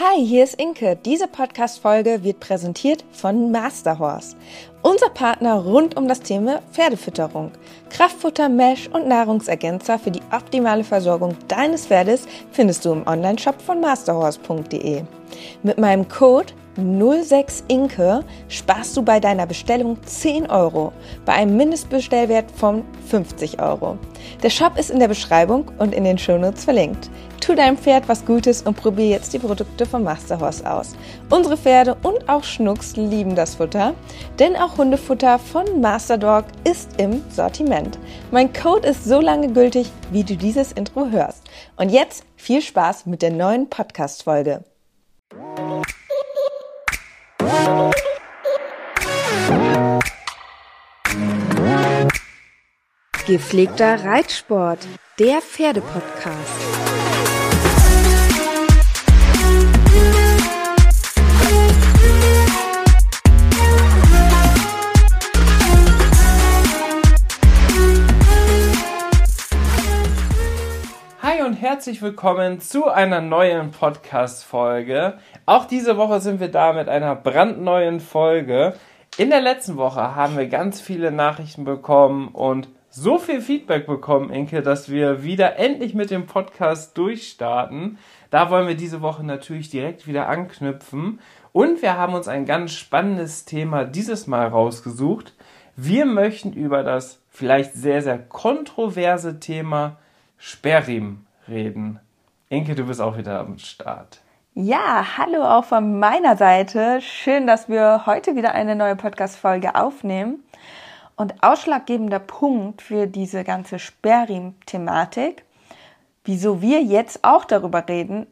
Hi, hier ist Inke. Diese Podcast-Folge wird präsentiert von Masterhorse. Unser Partner rund um das Thema Pferdefütterung. Kraftfutter, Mesh und Nahrungsergänzer für die optimale Versorgung deines Pferdes findest du im Onlineshop von masterhorse.de. Mit meinem Code 06 Inke sparst du bei deiner Bestellung 10 Euro bei einem Mindestbestellwert von 50 Euro. Der Shop ist in der Beschreibung und in den Shownotes verlinkt. Tu deinem Pferd was Gutes und probier jetzt die Produkte von Masterhorse aus. Unsere Pferde und auch Schnucks lieben das Futter, denn auch Hundefutter von Masterdog ist im Sortiment. Mein Code ist so lange gültig, wie du dieses Intro hörst. Und jetzt viel Spaß mit der neuen Podcast-Folge. Gepflegter Reitsport, der Pferdepodcast. Herzlich willkommen zu einer neuen Podcast-Folge. Auch diese Woche sind wir da mit einer brandneuen Folge. In der letzten Woche haben wir ganz viele Nachrichten bekommen und so viel Feedback bekommen, Inke, dass wir wieder endlich mit dem Podcast durchstarten. Da wollen wir diese Woche natürlich direkt wieder anknüpfen. Und wir haben uns ein ganz spannendes Thema dieses Mal rausgesucht. Wir möchten über das vielleicht sehr, sehr kontroverse Thema Sperrriemen reden. Inke, du bist auch wieder am Start. Ja, hallo auch von meiner Seite. Schön, dass wir heute wieder eine neue Podcast-Folge aufnehmen. Und ausschlaggebender Punkt für diese ganze Sperrriemen-Thematik, wieso wir jetzt auch darüber reden,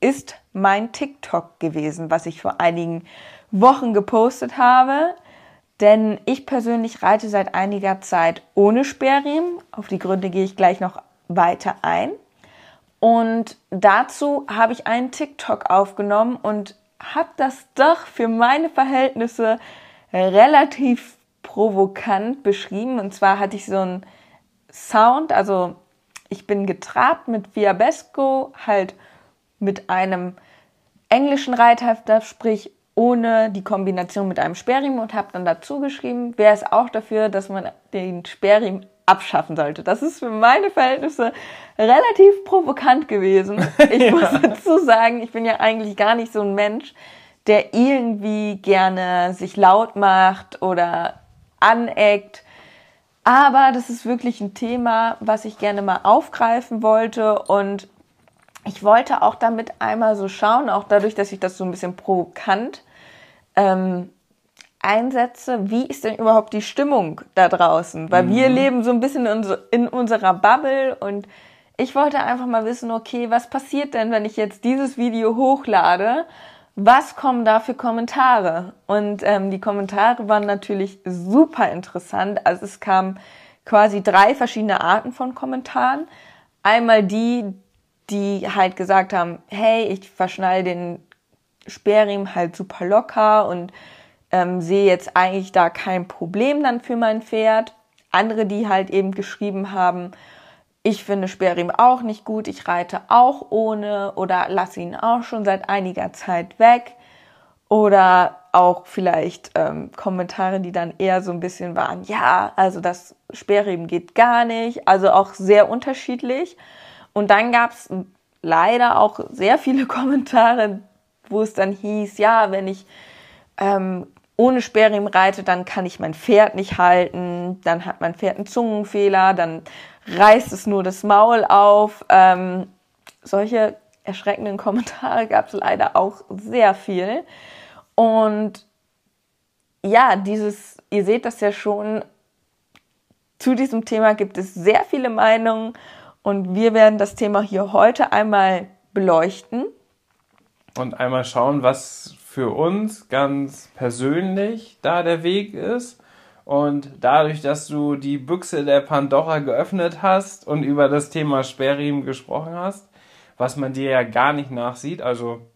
ist mein TikTok gewesen, was ich vor einigen Wochen gepostet habe. Denn ich persönlich reite seit einiger Zeit ohne Sperrriemen. Auf die Gründe gehe ich gleich noch weiter ein. Und dazu habe ich einen TikTok aufgenommen und habe das doch für meine Verhältnisse relativ provokant beschrieben. Und zwar hatte ich so einen Sound, also ich bin getrabt mit Fiabesco, halt mit einem englischen Reithafter, sprich ohne die Kombination mit einem Sperrriemen und habe dann dazu geschrieben, wäre es auch dafür, dass man den Sperrriemen abschaffen sollte. Das ist für meine Verhältnisse relativ provokant gewesen. Ich ja. muss dazu sagen, ich bin ja eigentlich gar nicht so ein Mensch, der irgendwie gerne sich laut macht oder aneckt. Aber das ist wirklich ein Thema, was ich gerne mal aufgreifen wollte und ich wollte auch damit einmal so schauen, auch dadurch, dass ich das so ein bisschen provokant ähm, einsetze, wie ist denn überhaupt die Stimmung da draußen? Weil mhm. wir leben so ein bisschen in, in unserer Bubble und ich wollte einfach mal wissen, okay, was passiert denn, wenn ich jetzt dieses Video hochlade? Was kommen da für Kommentare? Und ähm, die Kommentare waren natürlich super interessant. Also es kamen quasi drei verschiedene Arten von Kommentaren. Einmal die, die halt gesagt haben, hey, ich verschnall den Sperrriemen halt super locker und ähm, sehe jetzt eigentlich da kein Problem dann für mein Pferd. Andere, die halt eben geschrieben haben, ich finde Sperrriemen auch nicht gut, ich reite auch ohne oder lasse ihn auch schon seit einiger Zeit weg. Oder auch vielleicht ähm, Kommentare, die dann eher so ein bisschen waren, ja, also das Sperrriemen geht gar nicht, also auch sehr unterschiedlich. Und dann gab es leider auch sehr viele Kommentare, wo es dann hieß, ja, wenn ich ähm, ohne Sperrriemen reite, dann kann ich mein Pferd nicht halten, dann hat mein Pferd einen Zungenfehler, dann reißt es nur das Maul auf. Ähm, solche erschreckenden Kommentare gab es leider auch sehr viel. Und ja, dieses, ihr seht das ja schon, zu diesem Thema gibt es sehr viele Meinungen und wir werden das Thema hier heute einmal beleuchten. Und einmal schauen, was für uns ganz persönlich da der Weg ist. Und dadurch, dass du die Büchse der Pandora geöffnet hast und über das Thema Sperrriemen gesprochen hast, was man dir ja gar nicht nachsieht, also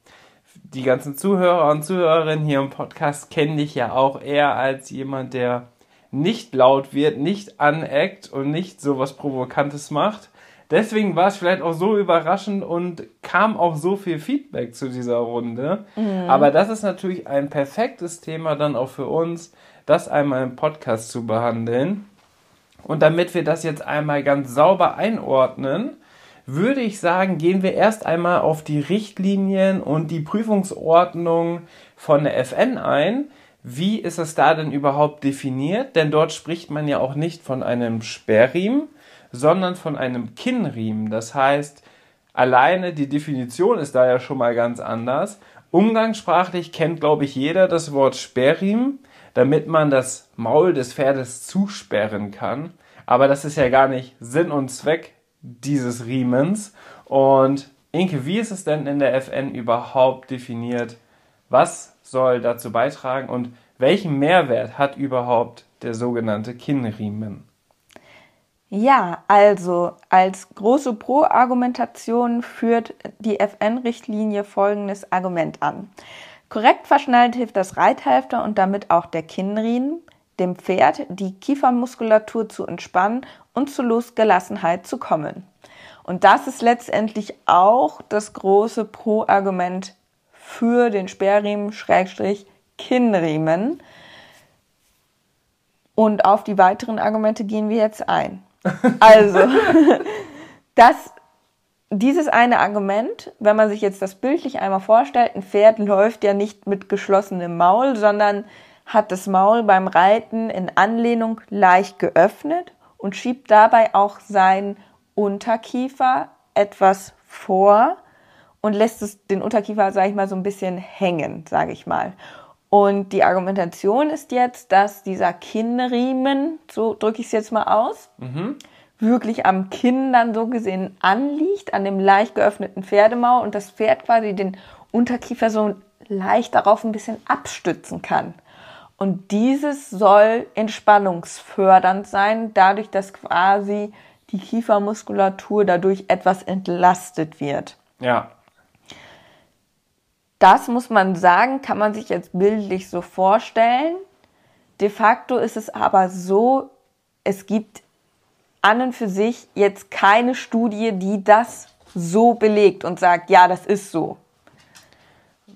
die ganzen Zuhörer und Zuhörerinnen hier im Podcast kennen dich ja auch eher als jemand, der nicht laut wird, nicht aneckt und nicht so was Provokantes macht. Deswegen war es vielleicht auch so überraschend und kam auch so viel Feedback zu dieser Runde. Mhm. Aber das ist natürlich ein perfektes Thema dann auch für uns, das einmal im Podcast zu behandeln. Und damit wir das jetzt einmal ganz sauber einordnen, würde ich sagen, gehen wir erst einmal auf die Richtlinien und die Prüfungsordnung von der FN ein. Wie ist es da denn überhaupt definiert? Denn dort spricht man ja auch nicht von einem Sperrriemen, sondern von einem Kinnriemen. Das heißt, alleine die Definition ist da ja schon mal ganz anders. Umgangssprachlich kennt, glaube ich, jeder das Wort Sperrriemen, damit man das Maul des Pferdes zusperren kann. Aber das ist ja gar nicht Sinn und Zweck dieses Riemens. Und Inke, wie ist es denn in der FN überhaupt definiert? Was soll dazu beitragen und welchen Mehrwert hat überhaupt der sogenannte Kinnriemen? Ja, also als große Pro-Argumentation führt die FN-Richtlinie folgendes Argument an. Korrekt verschnallt hilft das Reithalfter und damit auch der Kinnriemen, dem Pferd die Kiefermuskulatur zu entspannen und zu Losgelassenheit zu kommen. Und das ist letztendlich auch das große Pro-Argument für den Sperrriemen Schrägstrich Kinnriemen. Und auf die weiteren Argumente gehen wir jetzt ein. Also, das, dieses eine Argument, wenn man sich jetzt das bildlich einmal vorstellt, ein Pferd läuft ja nicht mit geschlossenem Maul, sondern hat das Maul beim Reiten in Anlehnung leicht geöffnet und schiebt dabei auch seinen Unterkiefer etwas vor und lässt es den Unterkiefer, sage ich mal, so ein bisschen hängen, sage ich mal. Und die Argumentation ist jetzt, dass dieser Kinnriemen, so drücke ich es jetzt mal aus, mhm. wirklich am Kinn dann so gesehen anliegt, an dem leicht geöffneten Pferdemaul und das Pferd quasi den Unterkiefer so leicht darauf ein bisschen abstützen kann. Und dieses soll entspannungsfördernd sein, dadurch, dass quasi die Kiefermuskulatur dadurch etwas entlastet wird. Ja. Das muss man sagen, kann man sich jetzt bildlich so vorstellen. De facto ist es aber so, es gibt an und für sich jetzt keine Studie, die das so belegt und sagt, ja, das ist so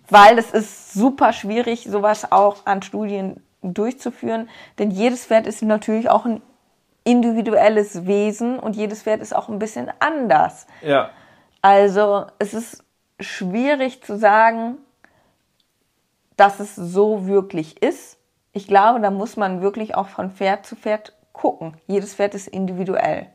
weil es ist super schwierig, sowas auch an Studien durchzuführen, denn jedes Pferd ist natürlich auch ein individuelles Wesen und jedes Pferd ist auch ein bisschen anders. Ja. Also es ist schwierig zu sagen, dass es so wirklich ist. Ich glaube, da muss man wirklich auch von Pferd zu Pferd gucken. Jedes Pferd ist individuell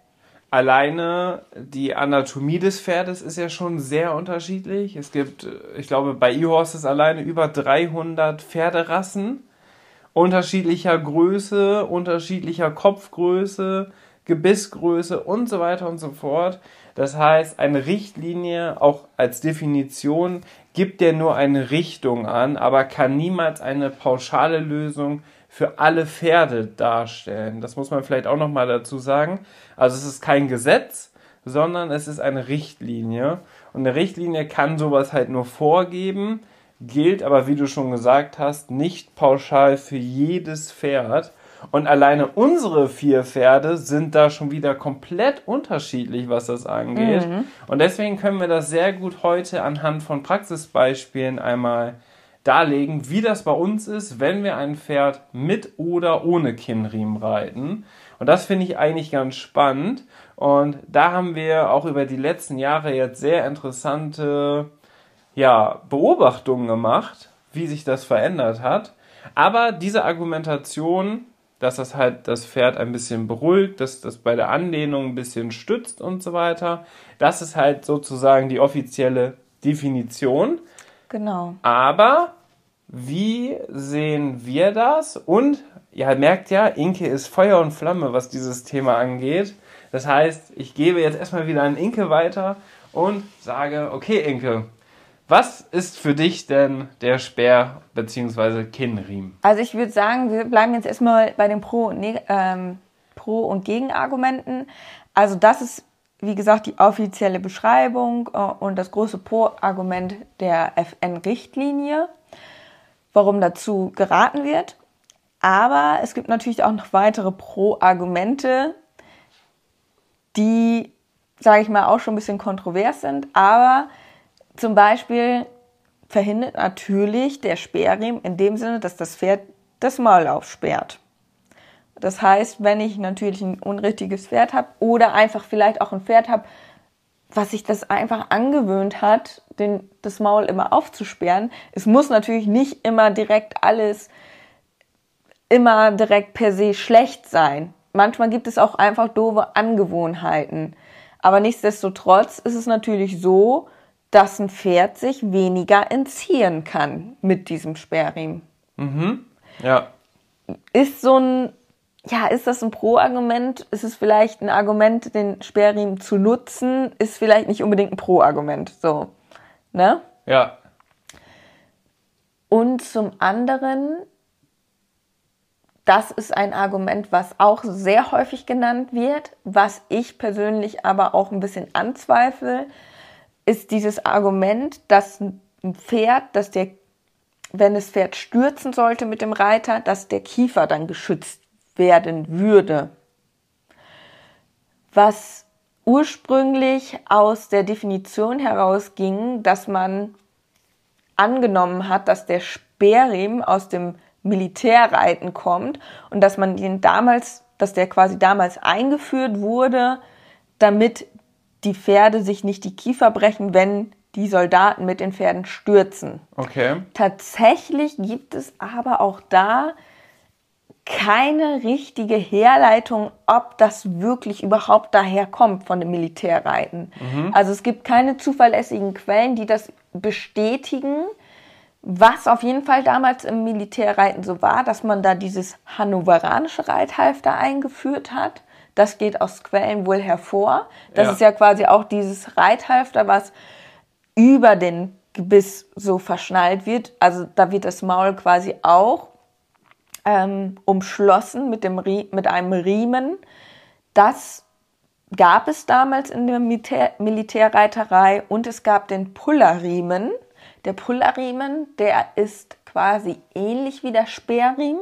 alleine die Anatomie des Pferdes ist ja schon sehr unterschiedlich. Es gibt, ich glaube, bei E-Horses alleine über 300 Pferderassen unterschiedlicher Größe, unterschiedlicher Kopfgröße, Gebissgröße und so weiter und so fort. Das heißt, eine Richtlinie auch als Definition gibt ja nur eine Richtung an, aber kann niemals eine pauschale Lösung für alle Pferde darstellen. Das muss man vielleicht auch noch mal dazu sagen. Also es ist kein Gesetz, sondern es ist eine Richtlinie. Und eine Richtlinie kann sowas halt nur vorgeben, gilt aber, wie du schon gesagt hast, nicht pauschal für jedes Pferd. Und alleine unsere vier Pferde sind da schon wieder komplett unterschiedlich, was das angeht. Mhm. Und deswegen können wir das sehr gut heute anhand von Praxisbeispielen einmal darlegen, wie das bei uns ist, wenn wir ein Pferd mit oder ohne Kinnriemen reiten. Und das finde ich eigentlich ganz spannend. Und da haben wir auch über die letzten Jahre jetzt sehr interessante ja, Beobachtungen gemacht, wie sich das verändert hat. Aber diese Argumentation, dass das halt das Pferd ein bisschen beruhigt, dass das bei der Anlehnung ein bisschen stützt und so weiter, das ist halt sozusagen die offizielle Definition. Genau. Aber wie sehen wir das? Und ihr merkt ja, Inke ist Feuer und Flamme, was dieses Thema angeht. Das heißt, ich gebe jetzt erstmal wieder an Inke weiter und sage, okay, Inke, was ist für dich denn der Speer bzw. Kinnriemen? Also ich würde sagen, wir bleiben jetzt erstmal bei den Pro- und, ähm, Pro und Gegenargumenten. Also das ist wie gesagt, die offizielle Beschreibung äh, und das große Pro-Argument der FN-Richtlinie, warum dazu geraten wird. Aber es gibt natürlich auch noch weitere Pro-Argumente, die sage ich mal, auch schon ein bisschen kontrovers sind. Aber zum Beispiel verhindert natürlich der Sperrriemen in dem Sinne, dass das Pferd das Maul aufsperrt. Das heißt, wenn ich natürlich ein unrichtiges Pferd habe oder einfach vielleicht auch ein Pferd habe, was sich das einfach angewöhnt hat, den, das Maul immer aufzusperren. Es muss natürlich nicht immer direkt alles, immer direkt per se schlecht sein. Manchmal gibt es auch einfach doofe Angewohnheiten. Aber nichtsdestotrotz ist es natürlich so, dass ein Pferd sich weniger entziehen kann mit diesem Sperrriemen. Mhm. Ja. Ist so ein, ja, ist das ein Pro-Argument? Ist es vielleicht ein Argument, den Sperrriemen zu nutzen? Ist vielleicht nicht unbedingt ein Pro-Argument. So, ne? Ja. Und zum anderen, das ist ein Argument, was auch sehr häufig genannt wird, was ich persönlich aber auch ein bisschen anzweifle, ist dieses Argument, dass ein Pferd, dass der, wenn das Pferd stürzen sollte mit dem Reiter, dass der Kiefer dann geschützt werden würde. Was ursprünglich aus der Definition herausging, dass man angenommen hat, dass der Speerriemen aus dem Militärreiten kommt und dass man den damals, dass der quasi damals eingeführt wurde, damit die Pferde sich nicht die Kiefer brechen, wenn die Soldaten mit den Pferden stürzen. Okay. Tatsächlich gibt es aber auch da keine richtige Herleitung, ob das wirklich überhaupt daher kommt von dem Militärreiten. Mhm. Also es gibt keine zuverlässigen Quellen, die das bestätigen. Was auf jeden Fall damals im Militärreiten so war, dass man da dieses hannoveranische Reithalfter eingeführt hat. Das geht aus Quellen wohl hervor. Das ja. ist ja quasi auch dieses Reithalfter, was über den Gebiss so verschnallt wird. Also da wird das Maul quasi auch ähm, umschlossen mit, dem, mit einem Riemen. Das gab es damals in der Militär Militärreiterei und es gab den Pullerriemen. Der Pullerriemen, der ist quasi ähnlich wie der Speerriemen,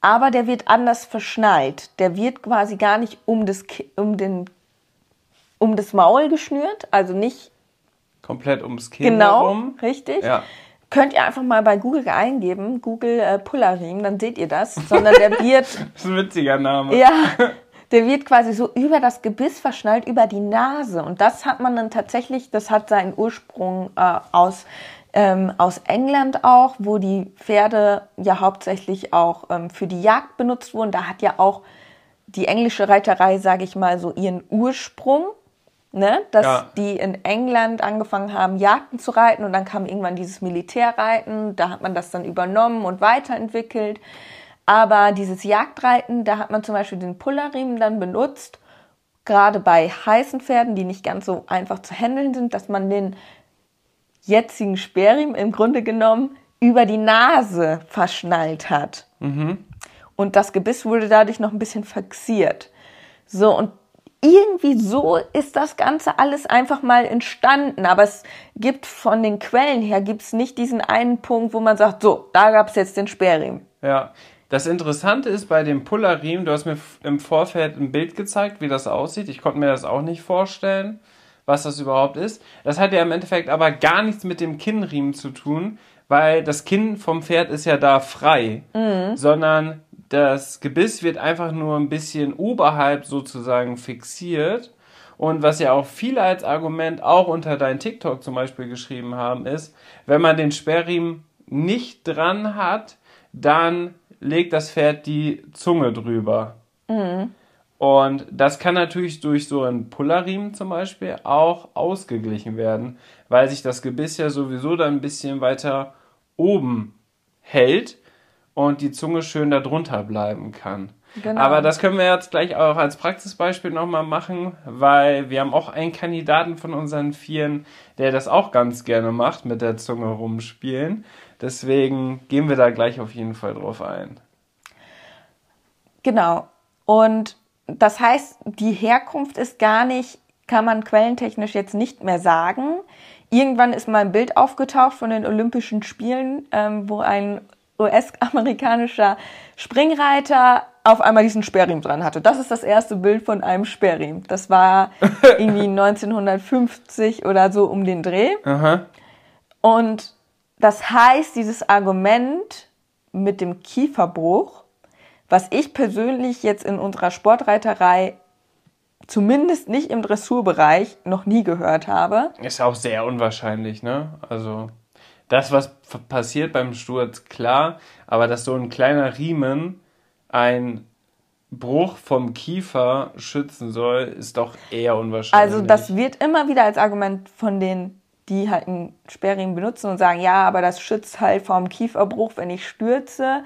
aber der wird anders verschnallt. Der wird quasi gar nicht um das, um den, um das Maul geschnürt, also nicht komplett ums Kinn genau, herum. richtig. Ja. Könnt ihr einfach mal bei Google eingeben, Google äh, Pullerriemen, dann seht ihr das. Sondern der wird. das ist ein witziger Name. Ja. Der wird quasi so über das Gebiss verschnallt, über die Nase. Und das hat man dann tatsächlich, das hat seinen Ursprung äh, aus ähm, aus England auch, wo die Pferde ja hauptsächlich auch ähm, für die Jagd benutzt wurden. Da hat ja auch die englische Reiterei, sage ich mal, so ihren Ursprung, ne? dass ja. die in England angefangen haben, Jagden zu reiten und dann kam irgendwann dieses Militärreiten, da hat man das dann übernommen und weiterentwickelt. Aber dieses Jagdreiten, da hat man zum Beispiel den Pullerriemen dann benutzt, gerade bei heißen Pferden, die nicht ganz so einfach zu handeln sind, dass man den jetzigen Sperrriemen im Grunde genommen über die Nase verschnallt hat. Mhm. Und das Gebiss wurde dadurch noch ein bisschen fixiert. So, und irgendwie so ist das Ganze alles einfach mal entstanden. Aber es gibt von den Quellen her gibt's nicht diesen einen Punkt, wo man sagt, so, da gab's jetzt den Sperrriemen. Ja. Das Interessante ist bei dem Pullerriemen, du hast mir im Vorfeld ein Bild gezeigt, wie das aussieht. Ich konnte mir das auch nicht vorstellen was das überhaupt ist. Das hat ja im Endeffekt aber gar nichts mit dem Kinnriemen zu tun, weil das Kinn vom Pferd ist ja da frei, mhm. sondern das Gebiss wird einfach nur ein bisschen oberhalb sozusagen fixiert. Und was ja auch viele als Argument auch unter dein TikTok zum Beispiel geschrieben haben, ist, wenn man den Sperrriemen nicht dran hat, dann legt das Pferd die Zunge drüber. Mhm. Und das kann natürlich durch so einen Pullerriemen zum Beispiel auch ausgeglichen werden, weil sich das Gebiss ja sowieso dann ein bisschen weiter oben hält und die Zunge schön darunter bleiben kann. Genau. Aber das können wir jetzt gleich auch als Praxisbeispiel nochmal machen, weil wir haben auch einen Kandidaten von unseren Vieren, der das auch ganz gerne macht, mit der Zunge rumspielen. Deswegen gehen wir da gleich auf jeden Fall drauf ein. Genau. Und das heißt, die Herkunft ist gar nicht, kann man quellentechnisch jetzt nicht mehr sagen. Irgendwann ist mal ein Bild aufgetaucht von den Olympischen Spielen, ähm, wo ein US-amerikanischer Springreiter auf einmal diesen Sperrriemen dran hatte. Das ist das erste Bild von einem Sperrriemen. Das war irgendwie 1950 oder so um den Dreh. Aha. Und das heißt, dieses Argument mit dem Kieferbruch, was ich persönlich jetzt in unserer Sportreiterei zumindest nicht im Dressurbereich noch nie gehört habe. Ist auch sehr unwahrscheinlich, ne? Also das, was passiert beim Sturz, klar, aber dass so ein kleiner Riemen ein Bruch vom Kiefer schützen soll, ist doch eher unwahrscheinlich. Also das wird immer wieder als Argument von denen, die halt einen Sperrriemen benutzen und sagen, ja, aber das schützt halt vom Kieferbruch, wenn ich stürze.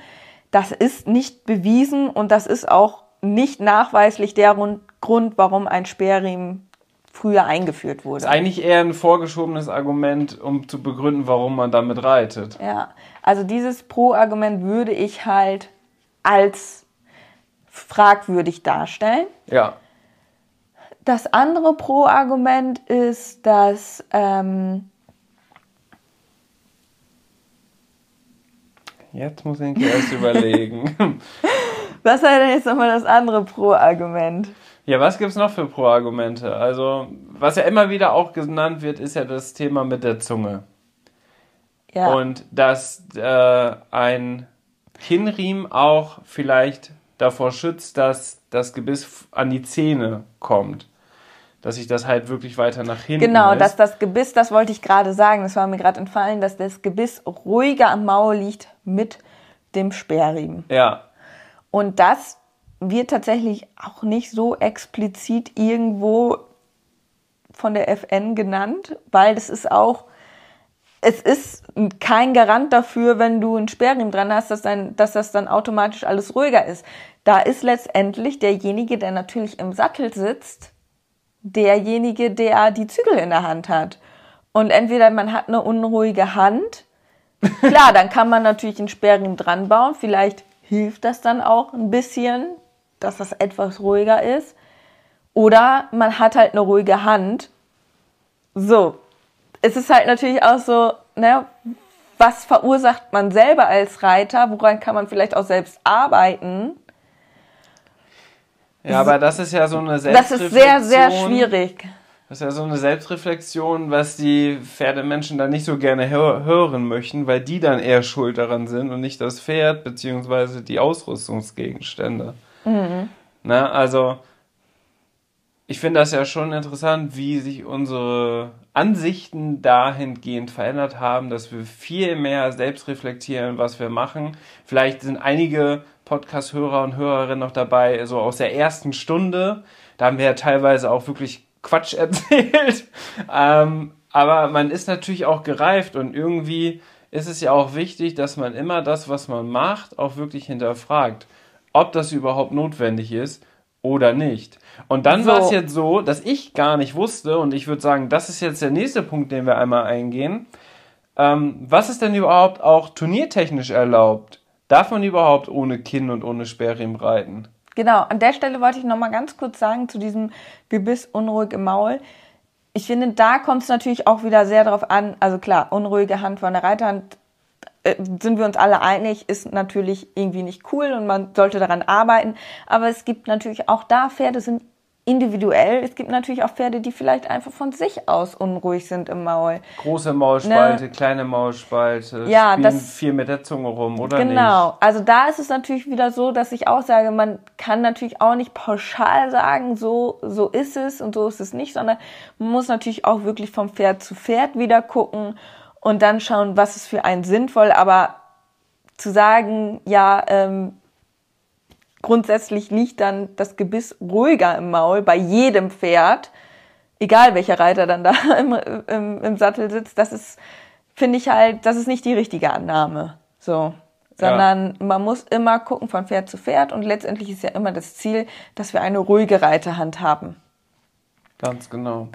Das ist nicht bewiesen und das ist auch nicht nachweislich der Grund, warum ein Sperrriemen früher eingeführt wurde. Das ist eigentlich eher ein vorgeschobenes Argument, um zu begründen, warum man damit reitet. Ja, also dieses Pro-Argument würde ich halt als fragwürdig darstellen. Ja. Das andere Pro-Argument ist, dass ähm, Jetzt muss ich erst überlegen. Was sei denn jetzt nochmal das andere Pro-Argument? Ja, was gibt's noch für Pro-Argumente? Also, was ja immer wieder auch genannt wird, ist ja das Thema mit der Zunge. Ja. Und dass äh, ein Kinnriemen auch vielleicht davor schützt, dass das Gebiss an die Zähne kommt. Dass sich das halt wirklich weiter nach hinten Genau, lässt. dass das Gebiss, das wollte ich gerade sagen, das war mir gerade entfallen, dass das Gebiss ruhiger am Maul liegt mit dem Sperrriemen. Ja, Und das wird tatsächlich auch nicht so explizit irgendwo von der FN genannt, weil das ist auch, es ist kein Garant dafür, wenn du einen Sperrriemen dran hast, dass, dann, dass das dann automatisch alles ruhiger ist. Da ist letztendlich derjenige, der natürlich im Sattel sitzt, derjenige, der die Zügel in der Hand hat. Und entweder man hat eine unruhige Hand, klar, dann kann man natürlich einen Sperrriemen dran bauen, vielleicht hilft das dann auch ein bisschen, dass das etwas ruhiger ist. Oder man hat halt eine ruhige Hand. So. Es ist halt natürlich auch so, ne, was verursacht man selber als Reiter? Woran kann man vielleicht auch selbst arbeiten? Ja, aber das ist ja so eine Das Selbstreflexion. ist sehr, sehr schwierig. Das ist ja so eine Selbstreflexion, was die Pferdemenschen dann nicht so gerne hör hören möchten, weil die dann eher schuld daran sind und nicht das Pferd beziehungsweise die Ausrüstungsgegenstände. Na, also ich finde das ja schon interessant, wie sich unsere Ansichten dahingehend verändert haben, dass wir viel mehr selbst reflektieren, was wir machen. Vielleicht sind einige Podcast-Hörer und Hörerinnen noch dabei, so aus der ersten Stunde. Da haben wir ja teilweise auch wirklich Quatsch erzählt. ähm, aber man ist natürlich auch gereift und irgendwie ist es ja auch wichtig, dass man immer das, was man macht, auch wirklich hinterfragt, ob das überhaupt notwendig ist oder nicht. Und dann So. war es jetzt so, dass ich gar nicht wusste, und ich würde sagen, das ist jetzt der nächste Punkt, den wir einmal eingehen. Ähm, was ist denn überhaupt auch turniertechnisch erlaubt? Darf man überhaupt ohne Kinn und ohne Sperrriemen reiten? Genau, an der Stelle wollte ich noch mal ganz kurz sagen zu diesem Gebiss unruhig im Maul. Ich finde, da kommt es natürlich auch wieder sehr darauf an. Also klar, unruhige Hand von der Reiterhand äh, sind wir uns alle einig, ist natürlich irgendwie nicht cool und man sollte daran arbeiten. Aber es gibt natürlich auch da Pferde sind individuell. Es gibt natürlich auch Pferde, die vielleicht einfach von sich aus unruhig sind im Maul. Große Maulspalte, kleine Maulspalte, Ne. Ja, spielen das- viel mit der Zunge rum, oder Genau. nicht? Also da ist es natürlich wieder so, dass ich auch sage, man kann natürlich auch nicht pauschal sagen, so, so ist es und so ist es nicht, sondern man muss natürlich auch wirklich vom Pferd zu Pferd wieder gucken und dann schauen, was ist für einen sinnvoll. Aber zu sagen, ja, ähm, grundsätzlich liegt dann das Gebiss ruhiger im Maul bei jedem Pferd, egal welcher Reiter dann da im, im, im Sattel sitzt, das ist, finde ich halt, das ist nicht die richtige Annahme. So. Sondern man muss immer gucken von Pferd zu Pferd und letztendlich ist ja immer das Ziel, dass wir eine ruhige Reiterhand haben. Ganz genau.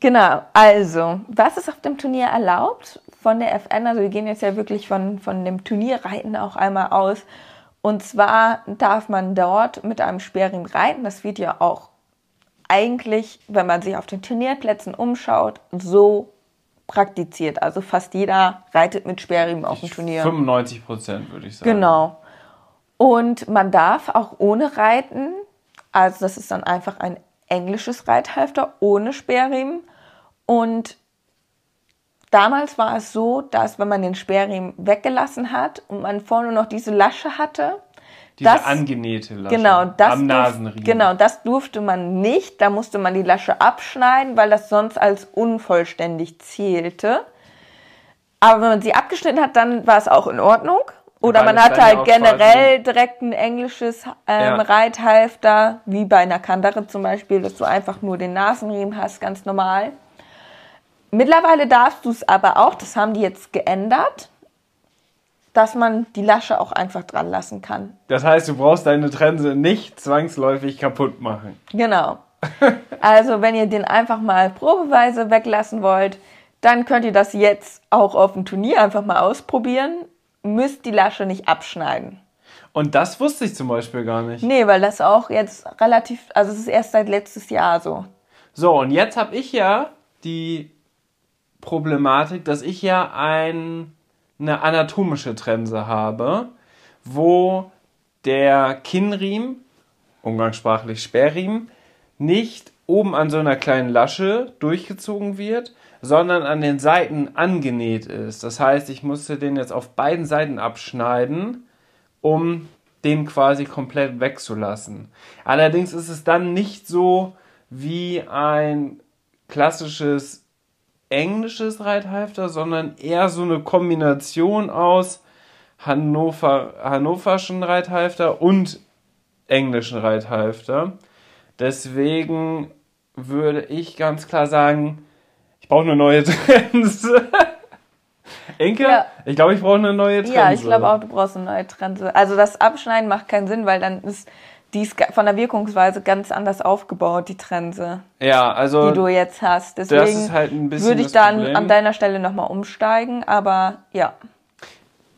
Genau, also, was ist auf dem Turnier erlaubt von der FN? Also wir gehen jetzt ja wirklich von, von dem Turnierreiten auch einmal aus. Und zwar darf man dort mit einem Sperrriemen reiten. Das wird ja auch eigentlich, wenn man sich auf den Turnierplätzen umschaut, so praktiziert. Also fast jeder reitet mit Sperrriemen auf dem Turnier. 95 Prozent würde ich sagen. Genau. Und man darf auch ohne Reiten, also das ist dann einfach ein englisches Reithalfter ohne Sperrriemen. Und damals war es so, dass wenn man den Sperrriemen weggelassen hat und man vorne noch diese Lasche hatte, Diese das, angenähte Lasche genau, das am Nasenriemen. Genau, das durfte man nicht. Da musste man die Lasche abschneiden, weil das sonst als unvollständig zählte. Aber wenn man sie abgeschnitten hat, dann war es auch in Ordnung. Oder man hatte halt generell direkt ein englisches ähm, Ja. Reithalfter, wie bei einer Kandare zum Beispiel, dass du einfach nur den Nasenriemen hast, ganz normal. Mittlerweile darfst du es aber auch, das haben die jetzt geändert, dass man die Lasche auch einfach dran lassen kann. Das heißt, du brauchst deine Trense nicht zwangsläufig kaputt machen. Genau. Also, wenn ihr den einfach mal probeweise weglassen wollt, dann könnt ihr das jetzt auch auf dem Turnier einfach mal ausprobieren. Müsst die Lasche nicht abschneiden. Und das wusste ich zum Beispiel gar nicht. Nee, weil das auch jetzt relativ, also es ist erst seit letztes Jahr so. So, und jetzt habe ich ja die Problematik, dass ich ja ein, eine anatomische Trense habe, wo der Kinnriemen, umgangssprachlich Sperrriemen, nicht oben an so einer kleinen Lasche durchgezogen wird, sondern an den Seiten angenäht ist. Das heißt, ich musste den jetzt auf beiden Seiten abschneiden, um den quasi komplett wegzulassen. Allerdings ist es dann nicht so wie ein klassisches englisches Reithalfter, sondern eher so eine Kombination aus Hannover, hannoverschen Reithalfter und englischen Reithalfter. Deswegen würde ich ganz klar sagen, ich brauche eine neue Trense. Inke, Ja. ich glaube, ich brauche eine neue Trense. Ja, ich glaube auch, du brauchst eine neue Trense. Also das Abschneiden macht keinen Sinn, weil dann ist die ist von der Wirkungsweise ganz anders aufgebaut, die Trense, Ja, also die du jetzt hast. Deswegen halt würde ich dann Problem. an deiner Stelle nochmal umsteigen, aber ja.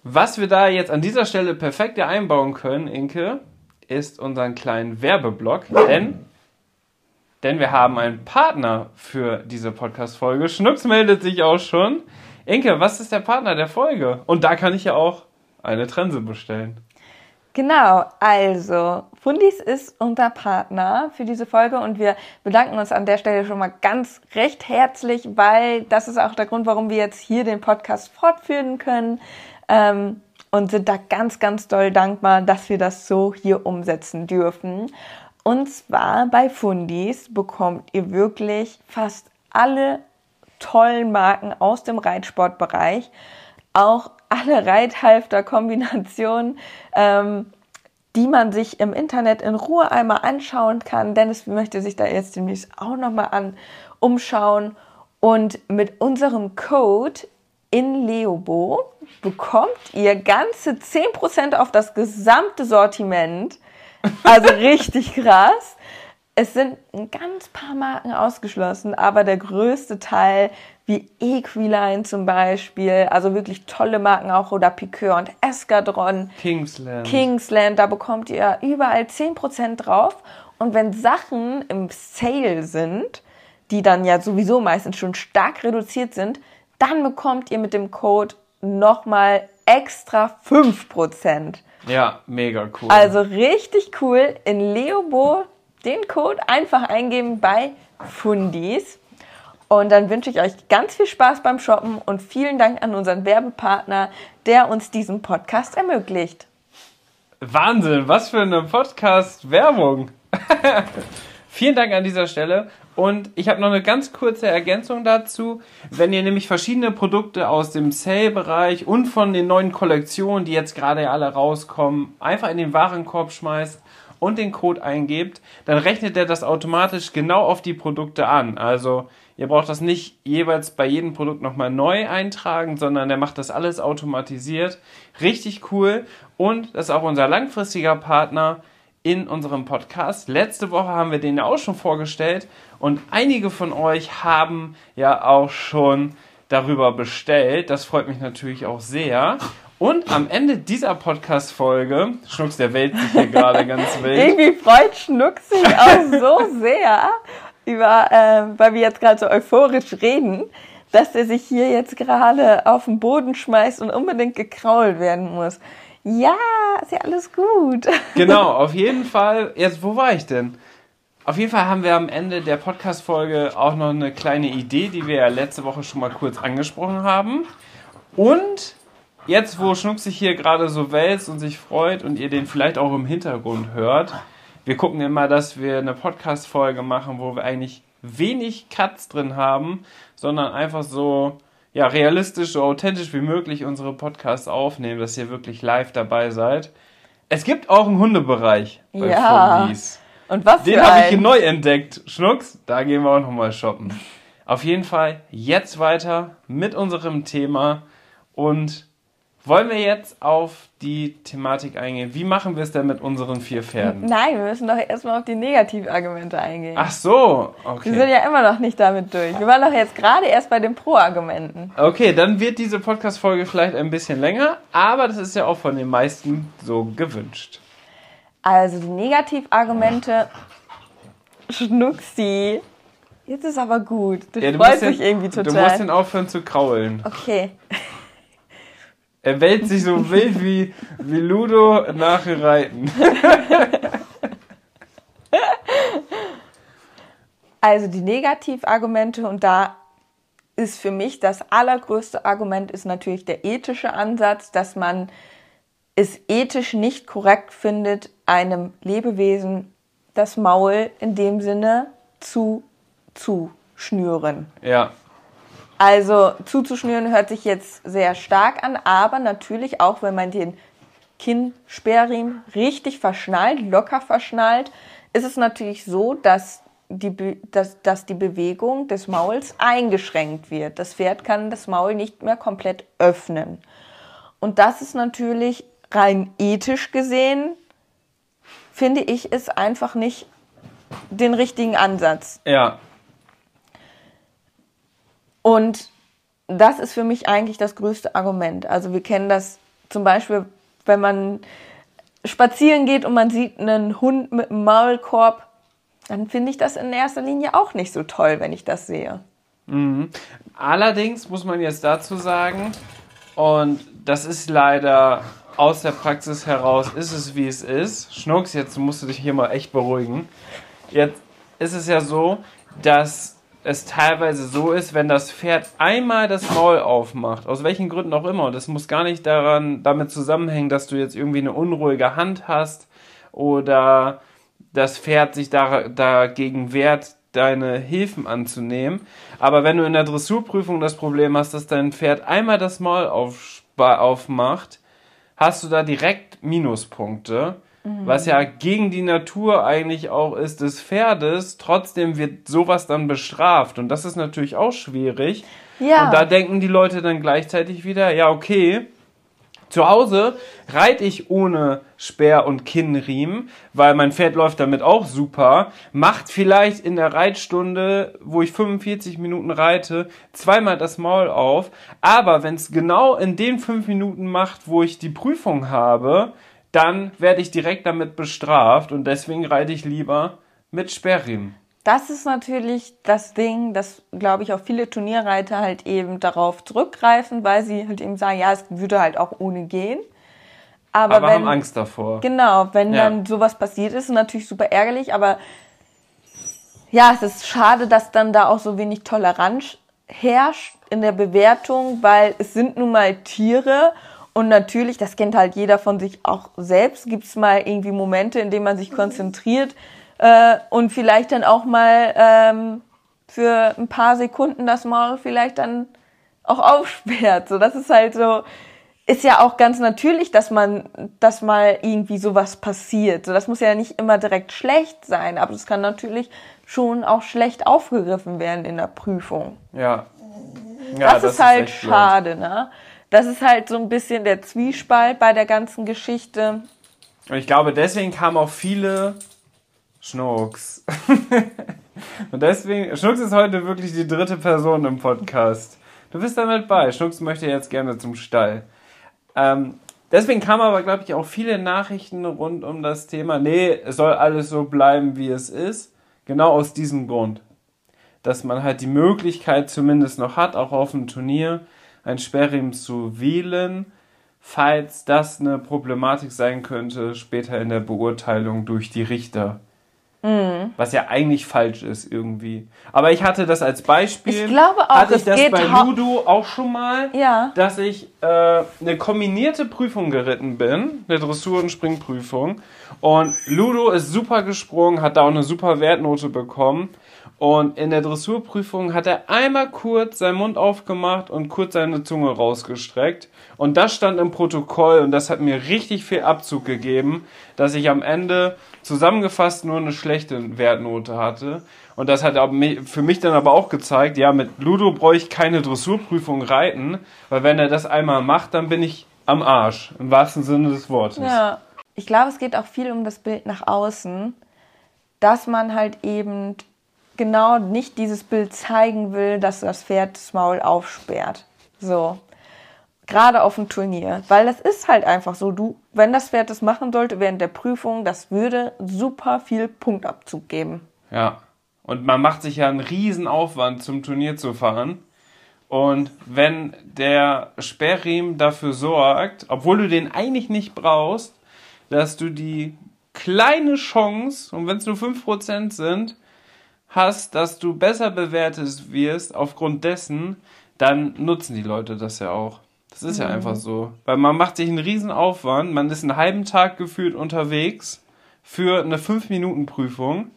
Was wir da jetzt an dieser Stelle perfekt einbauen können, Inke, ist unseren kleinen Werbeblock, denn, denn wir haben einen Partner für diese Podcast-Folge. Schnucks meldet sich auch schon. Inke, was ist der Partner der Folge? Und da kann ich ja auch eine Trense bestellen. Genau, also Fundis ist unser Partner für diese Folge und wir bedanken uns an der Stelle schon mal ganz recht herzlich, weil das ist auch der Grund, warum wir jetzt hier den Podcast fortführen können ähm, und sind da ganz, ganz doll dankbar, dass wir das so hier umsetzen dürfen. Und zwar bei Fundis bekommt ihr wirklich fast alle tollen Marken aus dem Reitsportbereich, auch alle Reithalfter-Kombinationen, ähm, die man sich im Internet in Ruhe einmal anschauen kann. Dennis möchte sich da jetzt demnächst auch nochmal an umschauen. Und mit unserem Code in Leobo bekommt ihr ganze 10% auf das gesamte Sortiment. Also richtig krass. Es sind ein ganz paar Marken ausgeschlossen, aber der größte Teil, wie Equiline zum Beispiel, also wirklich tolle Marken auch, oder Piqueur und Escadron, Kingsland. Kingsland, da bekommt ihr überall 10% drauf. Und wenn Sachen im Sale sind, die dann ja sowieso meistens schon stark reduziert sind, dann bekommt ihr mit dem Code nochmal extra 5%. ja, mega cool. Also richtig cool. In Leobo den Code einfach eingeben bei Fundis. Und dann wünsche ich euch ganz viel Spaß beim Shoppen und vielen Dank an unseren Werbepartner, der uns diesen Podcast ermöglicht. Wahnsinn, was für eine Podcast-Werbung. Vielen Dank an dieser Stelle. Und ich habe noch eine ganz kurze Ergänzung dazu. Wenn ihr nämlich verschiedene Produkte aus dem Sale-Bereich und von den neuen Kollektionen, die jetzt gerade alle rauskommen, einfach in den Warenkorb schmeißt und den Code eingebt, dann rechnet er das automatisch genau auf die Produkte an. Also ihr braucht das nicht jeweils bei jedem Produkt nochmal neu eintragen, sondern der macht das alles automatisiert. Richtig cool. Und das ist auch unser langfristiger Partner in unserem Podcast. Letzte Woche haben wir den ja auch schon vorgestellt und einige von euch haben ja auch schon darüber bestellt. Das freut mich natürlich auch sehr. Und am Ende dieser Podcast-Folge, Schnucks, der Welt sich hier gerade ganz wild. Irgendwie freut Schnuck sich auch so sehr über, äh, weil wir jetzt gerade so euphorisch reden, dass er sich hier jetzt gerade auf den Boden schmeißt und unbedingt gekrault werden muss. Ja, ist ja alles gut. Genau, auf jeden Fall. Jetzt, wo war ich denn? Auf jeden Fall haben wir am Ende der Podcast-Folge auch noch eine kleine Idee, die wir ja letzte Woche schon mal kurz angesprochen haben. Und jetzt, wo Schnuck sich hier gerade so wälzt und sich freut und ihr den vielleicht auch im Hintergrund hört, wir gucken immer, dass wir eine Podcast-Folge machen, wo wir eigentlich wenig Cuts drin haben, sondern einfach so ja, realistisch, so authentisch wie möglich unsere Podcasts aufnehmen, dass ihr wirklich live dabei seid. Es gibt auch einen Hundebereich bei Ja. Foggies. Und was Den habe ich neu entdeckt. Schnucks, da gehen wir auch nochmal shoppen. Auf jeden Fall jetzt weiter mit unserem Thema und wollen wir jetzt auf die Thematik eingehen. Wie machen wir es denn mit unseren vier Pferden? Nein, wir müssen doch erstmal auf die Negativargumente eingehen. Ach so, Wir sind okay. ja immer noch nicht damit durch. Wir waren doch jetzt gerade erst bei den Pro-Argumenten. Okay, dann wird diese Podcast-Folge vielleicht ein bisschen länger, aber das ist ja auch von den meisten so gewünscht. Also die Negativargumente. Schnucksi. Jetzt ist aber gut. Du Ja, du freust mich irgendwie Du total. musst den aufhören zu kraulen. okay. Er wälzt sich so wild wie, wie Ludo nach Reiten. Also die Negativargumente und da ist für mich das allergrößte Argument ist natürlich der ethische Ansatz, dass man es ethisch nicht korrekt findet, einem Lebewesen das Maul in dem Sinne zu zu schnüren. Ja, Also zuzuschnüren hört sich jetzt sehr stark an, aber natürlich auch, wenn man den Kinnsperrriemen richtig verschnallt, locker verschnallt, ist es natürlich so, dass die, dass, dass die Bewegung des Mauls eingeschränkt wird. Das Pferd kann das Maul nicht mehr komplett öffnen. Und das ist natürlich rein ethisch gesehen, finde ich, ist einfach nicht den richtigen Ansatz. ja, Und das ist für mich eigentlich das größte Argument. Also wir kennen das zum Beispiel, wenn man spazieren geht und man sieht einen Hund mit einem Maulkorb, dann finde ich das in erster Linie auch nicht so toll, wenn ich das sehe. Allerdings muss man jetzt dazu sagen, und das ist leider aus der Praxis heraus, ist es wie es ist. Schnucks, jetzt musst du dich hier mal echt beruhigen. Jetzt ist es ja so, dass es teilweise so ist, wenn das Pferd einmal das Maul aufmacht, aus welchen Gründen auch immer, und das muss gar nicht daran, damit zusammenhängen, dass du jetzt irgendwie eine unruhige Hand hast oder das Pferd sich da, dagegen wehrt, deine Hilfen anzunehmen. Aber wenn du in der Dressurprüfung das Problem hast, dass dein Pferd einmal das Maul auf, aufmacht, hast du da direkt Minuspunkte. Was ja gegen die Natur eigentlich auch ist des Pferdes. Trotzdem wird sowas dann bestraft. Und das ist natürlich auch schwierig. Ja. Und da denken die Leute dann gleichzeitig wieder, ja, okay, zu Hause reite ich ohne Speer und Kinnriemen, weil mein Pferd läuft damit auch super. Macht vielleicht in der Reitstunde, wo ich 45 Minuten reite, zweimal das Maul auf. Aber wenn es genau in den fünf Minuten macht, wo ich die Prüfung habe, dann werde ich direkt damit bestraft und deswegen reite ich lieber mit Sperrriemen. Das ist natürlich das Ding, dass, glaube ich, auch viele Turnierreiter halt eben darauf zurückgreifen, weil sie halt eben sagen, ja, es würde halt auch ohne gehen. Aber, Aber wenn, haben Angst davor. Genau, wenn Ja. dann sowas passiert ist, ist natürlich super ärgerlich, aber ja, es ist schade, dass dann da auch so wenig Toleranz herrscht in der Bewertung, weil es sind nun mal Tiere und natürlich, das kennt halt jeder von sich auch selbst, gibt es mal irgendwie Momente, in denen man sich konzentriert äh, und vielleicht dann auch mal ähm, für ein paar Sekunden das Maul vielleicht dann auch aufsperrt. So, das ist halt so, ist ja auch ganz natürlich, dass man, dass mal irgendwie sowas passiert. So, das muss ja nicht immer direkt schlecht sein, aber es kann natürlich schon auch schlecht aufgegriffen werden in der Prüfung. Ja. ja das, ist halt blöd. schade, ne? Das ist halt so ein bisschen der Zwiespalt bei der ganzen Geschichte. Und ich glaube, deswegen kamen auch viele Schnucks. Und deswegen, Schnucks ist heute wirklich die dritte Person im Podcast. Du bist damit bei. Schnucks möchte jetzt gerne zum Stall. Ähm, deswegen kamen aber, glaube ich, auch viele Nachrichten rund um das Thema. Nee, es soll alles so bleiben, wie es ist. Genau aus diesem Grund. dass man halt die Möglichkeit zumindest noch hat, auch auf dem Turnier ein Sperrriemen zu wählen, falls das eine Problematik sein könnte später in der Beurteilung durch die Richter. Mhm. Was ja eigentlich falsch ist irgendwie. Aber ich hatte das als Beispiel. Ich glaube auch, hatte ich das bei Ludo auch schon mal, Ja. dass ich äh, eine kombinierte Prüfung geritten bin, eine Dressur- und Springprüfung. Und Ludo ist super gesprungen, hat da auch eine super Wertnote bekommen. Und in der Dressurprüfung hat er einmal kurz seinen Mund aufgemacht und kurz seine Zunge rausgestreckt. Und das stand im Protokoll und das hat mir richtig viel Abzug gegeben, dass ich am Ende zusammengefasst nur eine schlechte Wertnote hatte. Und das hat für mich dann aber auch gezeigt, ja, mit Ludo brauche ich keine Dressurprüfung reiten, weil wenn er das einmal macht, dann bin ich am Arsch, im wahrsten Sinne des Wortes. Ja. Ich glaube, es geht auch viel um das Bild nach außen, dass man halt eben genau nicht dieses Bild zeigen will, dass das Pferd das Maul aufsperrt. So. Gerade auf dem Turnier. Weil das ist halt einfach so. Du, wenn das Pferd das machen sollte während der Prüfung, das würde super viel Punktabzug geben. Ja. Und man macht sich ja einen riesen Aufwand, zum Turnier zu fahren. Und wenn der Sperrriemen dafür sorgt, obwohl du den eigentlich nicht brauchst, dass du die kleine Chance, und wenn es nur 5% sind, hast, dass du besser bewertet wirst aufgrund dessen, dann nutzen die Leute das ja auch. Das ist ja einfach so. Weil man macht sich einen riesen Aufwand, man ist einen halben Tag gefühlt unterwegs für eine 5-Minuten-Prüfung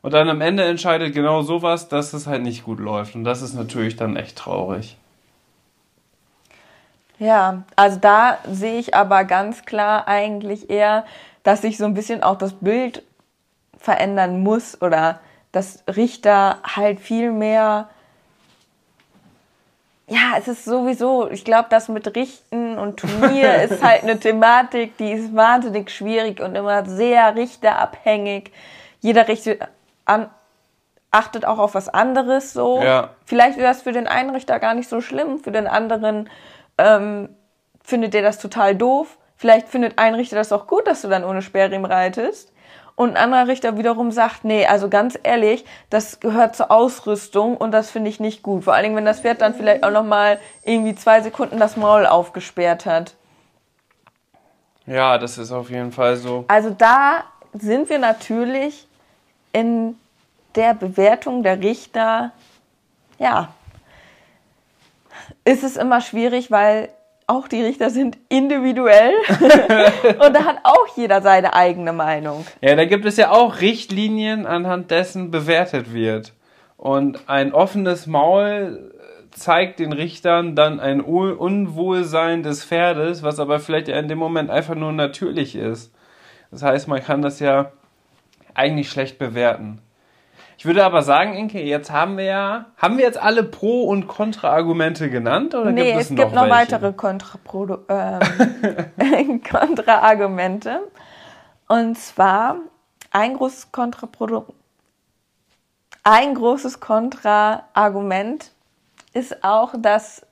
und dann am Ende entscheidet genau sowas, dass es halt nicht gut läuft. Und das ist natürlich dann echt traurig. Ja, also da sehe ich aber ganz klar eigentlich eher, dass sich so ein bisschen auch das Bild verändern muss oder dass Richter halt viel mehr. Ja, es ist sowieso, ich glaube, das mit Richten und Turnier ist halt eine Thematik, die ist wahnsinnig schwierig und immer sehr richterabhängig. Jeder Richter an, achtet auch auf was anderes so. Ja. Vielleicht wäre das für den einen Richter gar nicht so schlimm, für den anderen ähm, findet der das total doof. Vielleicht findet ein Richter das auch gut, dass du dann ohne Sperrriemen reitest. Und ein anderer Richter wiederum sagt, nee, also ganz ehrlich, das gehört zur Ausrüstung und das finde ich nicht gut. Vor allen Dingen, wenn das Pferd dann vielleicht auch nochmal irgendwie zwei Sekunden das Maul aufgesperrt hat. Ja, das ist auf jeden Fall so. Also da sind wir natürlich in der Bewertung der Richter, ja, ist es immer schwierig, weil auch die Richter sind individuell und da hat auch jeder seine eigene Meinung. Ja, da gibt es ja auch Richtlinien, anhand dessen bewertet wird. Und ein offenes Maul zeigt den Richtern dann ein Un- Unwohlsein des Pferdes, was aber vielleicht ja in dem Moment einfach nur natürlich ist. Das heißt, man kann das ja eigentlich schlecht bewerten. Ich würde aber sagen, Inke, jetzt haben wir ja, haben wir jetzt alle Pro- und Kontra-Argumente genannt oder nee, gibt es, es noch gibt noch welche? weitere ähm, Kontraargumente. Und zwar ein großes Kontraprodukt, ein großes Kontraargument ist auch, dass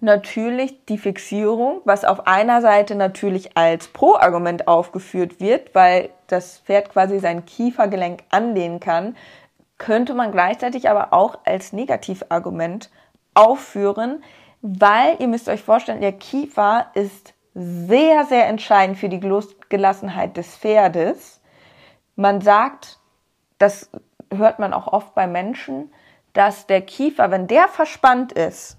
natürlich die Fixierung, was auf einer Seite natürlich als Pro-Argument aufgeführt wird, weil das Pferd quasi sein Kiefergelenk anlehnen kann, könnte man gleichzeitig aber auch als Negativargument aufführen, weil ihr müsst euch vorstellen, der Kiefer ist sehr, sehr entscheidend für die Gelassenheit des Pferdes. Man sagt, das hört man auch oft bei Menschen, dass der Kiefer, wenn der verspannt ist,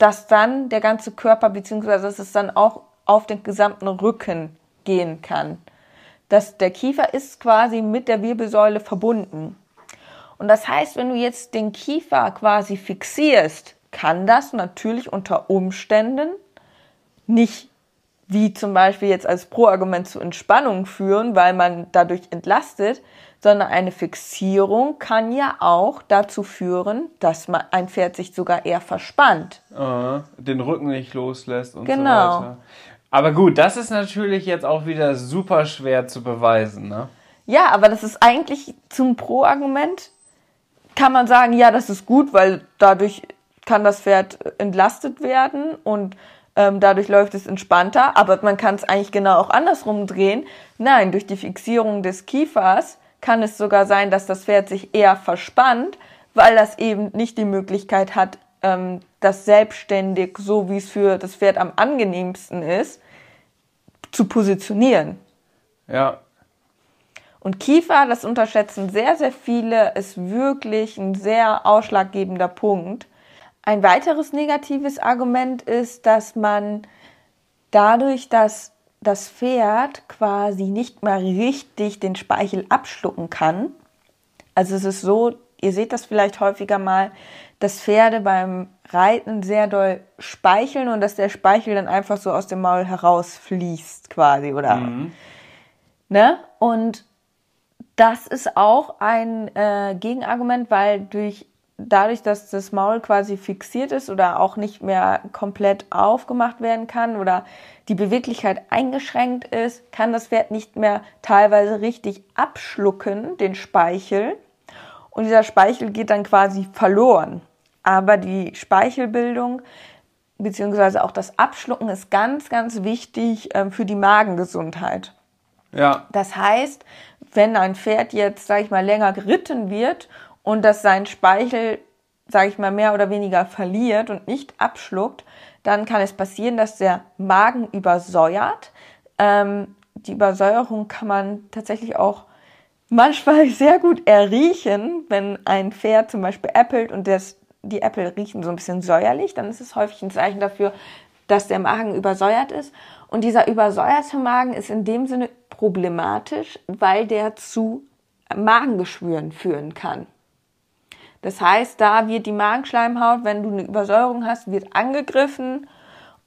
dass dann der ganze Körper, beziehungsweise dass es dann auch auf den gesamten Rücken gehen kann. Dass der Kiefer ist quasi mit der Wirbelsäule verbunden. Und das heißt, wenn du jetzt den Kiefer quasi fixierst, kann das natürlich unter Umständen nicht wie zum Beispiel jetzt als Pro-Argument zu Entspannung führen, weil man dadurch entlastet, sondern eine Fixierung kann ja auch dazu führen, dass man ein Pferd sich sogar eher verspannt. äh, den Rücken nicht loslässt und Genau. so weiter. Aber gut, das ist natürlich jetzt auch wieder super schwer zu beweisen, ne? Ja, aber das ist eigentlich zum Pro-Argument. Kann man sagen, ja, das ist gut, weil dadurch kann das Pferd entlastet werden und ähm, dadurch läuft es entspannter. Aber man kann es eigentlich genau auch andersrum drehen. Nein, durch die Fixierung des Kiefers kann es sogar sein, dass das Pferd sich eher verspannt, weil das eben nicht die Möglichkeit hat, ähm, das selbstständig, so wie es für das Pferd am angenehmsten ist, zu positionieren. Ja. Und Kiefer, das unterschätzen sehr, sehr viele, ist wirklich ein sehr ausschlaggebender Punkt. Ein weiteres negatives Argument ist, dass man dadurch, dass das Pferd quasi nicht mehr richtig den Speichel abschlucken kann. Also es ist so, ihr seht das vielleicht häufiger mal, dass Pferde beim Reiten sehr doll speicheln und dass der Speichel dann einfach so aus dem Maul herausfließt quasi oder mhm. ne und das ist auch ein äh, Gegenargument, weil durch dadurch, dass das Maul quasi fixiert ist oder auch nicht mehr komplett aufgemacht werden kann oder die Beweglichkeit eingeschränkt ist, kann das Pferd nicht mehr teilweise richtig abschlucken, den Speichel. Und dieser Speichel geht dann quasi verloren. Aber die Speichelbildung beziehungsweise auch das Abschlucken ist ganz, ganz wichtig äh, für die Magengesundheit. Ja. Das heißt, wenn ein Pferd jetzt, sage ich mal, länger geritten wird und dass sein Speichel, sage ich mal, mehr oder weniger verliert und nicht abschluckt, dann kann es passieren, dass der Magen übersäuert. Ähm, die Übersäuerung kann man tatsächlich auch manchmal sehr gut erriechen, wenn ein Pferd zum Beispiel äppelt und das, die Äpfel riechen so ein bisschen säuerlich, dann ist es häufig ein Zeichen dafür, dass der Magen übersäuert ist. Und dieser übersäuerte Magen ist in dem Sinne problematisch, weil der zu Magengeschwüren führen kann. Das heißt, da wird die Magenschleimhaut, wenn du eine Übersäuerung hast, wird angegriffen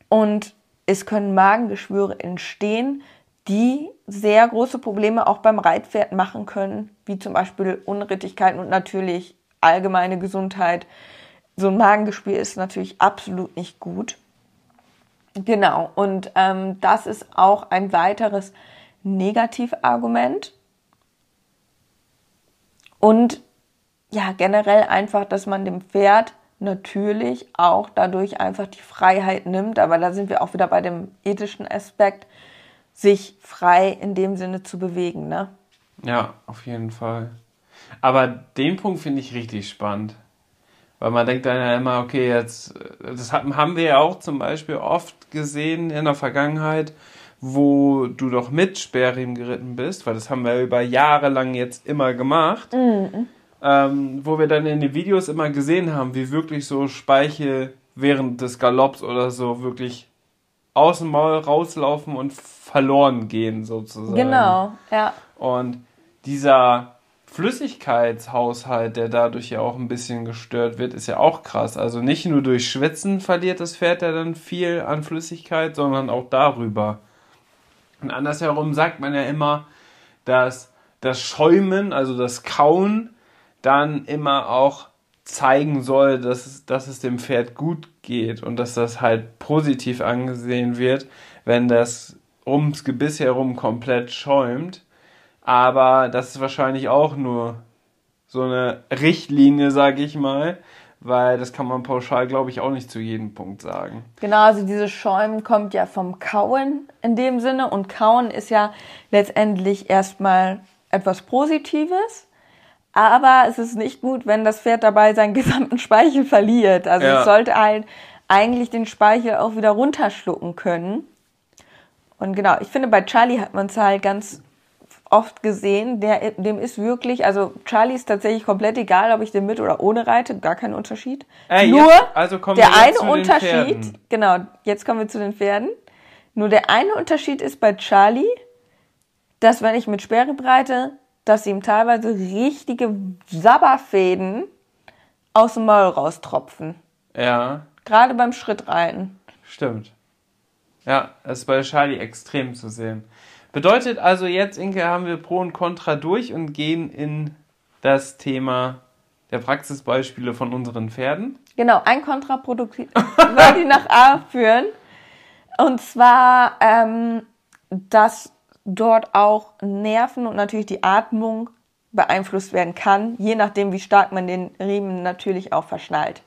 und es können Magengeschwüre entstehen, die sehr große Probleme auch beim Reitpferd machen können, wie zum Beispiel Unrittigkeiten und natürlich allgemeine Gesundheit. So ein Magengeschwür ist natürlich absolut nicht gut. Genau, und ähm, das ist auch ein weiteres Negativargument. Und ja, generell einfach, dass man dem Pferd natürlich auch dadurch einfach die Freiheit nimmt, aber da sind wir auch wieder bei dem ethischen Aspekt, sich frei in dem Sinne zu bewegen, ne? Ja, auf jeden Fall. Aber den Punkt finde ich richtig spannend. Weil man denkt dann ja immer, okay, jetzt, das haben wir ja auch zum Beispiel oft gesehen in der Vergangenheit, wo du doch mit Sperrriemen geritten bist, weil das haben wir über Jahre lang jetzt immer gemacht. Mhm ähm, wo wir dann in den Videos immer gesehen haben, wie wirklich so Speichel während des Galopps oder so wirklich aus dem Maul rauslaufen und verloren gehen sozusagen. Genau, ja. Und dieser Flüssigkeitshaushalt, der dadurch ja auch ein bisschen gestört wird, ist ja auch krass. Also nicht nur durch Schwitzen verliert das Pferd ja dann viel an Flüssigkeit, sondern auch darüber. Und andersherum sagt man ja immer, dass das Schäumen, also das Kauen, dann immer auch zeigen soll, dass es, dass es dem Pferd gut geht und dass das halt positiv angesehen wird, wenn das ums Gebiss herum komplett schäumt. Aber das ist wahrscheinlich auch nur so eine Richtlinie, sag ich mal, weil das kann man pauschal, glaube ich, auch nicht zu jedem Punkt sagen. Genau, also dieses Schäumen kommt ja vom Kauen in dem Sinne und Kauen ist ja letztendlich erstmal etwas Positives. Aber es ist nicht gut, wenn das Pferd dabei seinen gesamten Speichel verliert. Also ja. es sollte halt eigentlich den Speichel auch wieder runterschlucken können. Und genau, ich finde, bei Charlie hat man es halt ganz oft gesehen, der, dem ist wirklich, also Charlie ist tatsächlich komplett egal, ob ich den mit oder ohne reite, gar kein Unterschied. Äh, Nur jetzt, also der eine Unterschied, genau, jetzt kommen wir zu den Pferden. Nur der eine Unterschied ist bei Charlie, dass wenn ich mit Sperre reite, dass ihm teilweise richtige Sabberfäden aus dem Maul raustropfen. Ja. Gerade beim Schrittreiten. Stimmt. Ja, das ist bei Charlie extrem zu sehen. Bedeutet also jetzt, Inke, haben wir Pro und Contra durch und gehen in das Thema der Praxisbeispiele von unseren Pferden. Genau, ein kontraproduktiv wollte ich nach A führen. Und zwar, ähm, dass dort auch Nerven und natürlich die Atmung beeinflusst werden kann, je nachdem, wie stark man den Riemen natürlich auch verschnallt.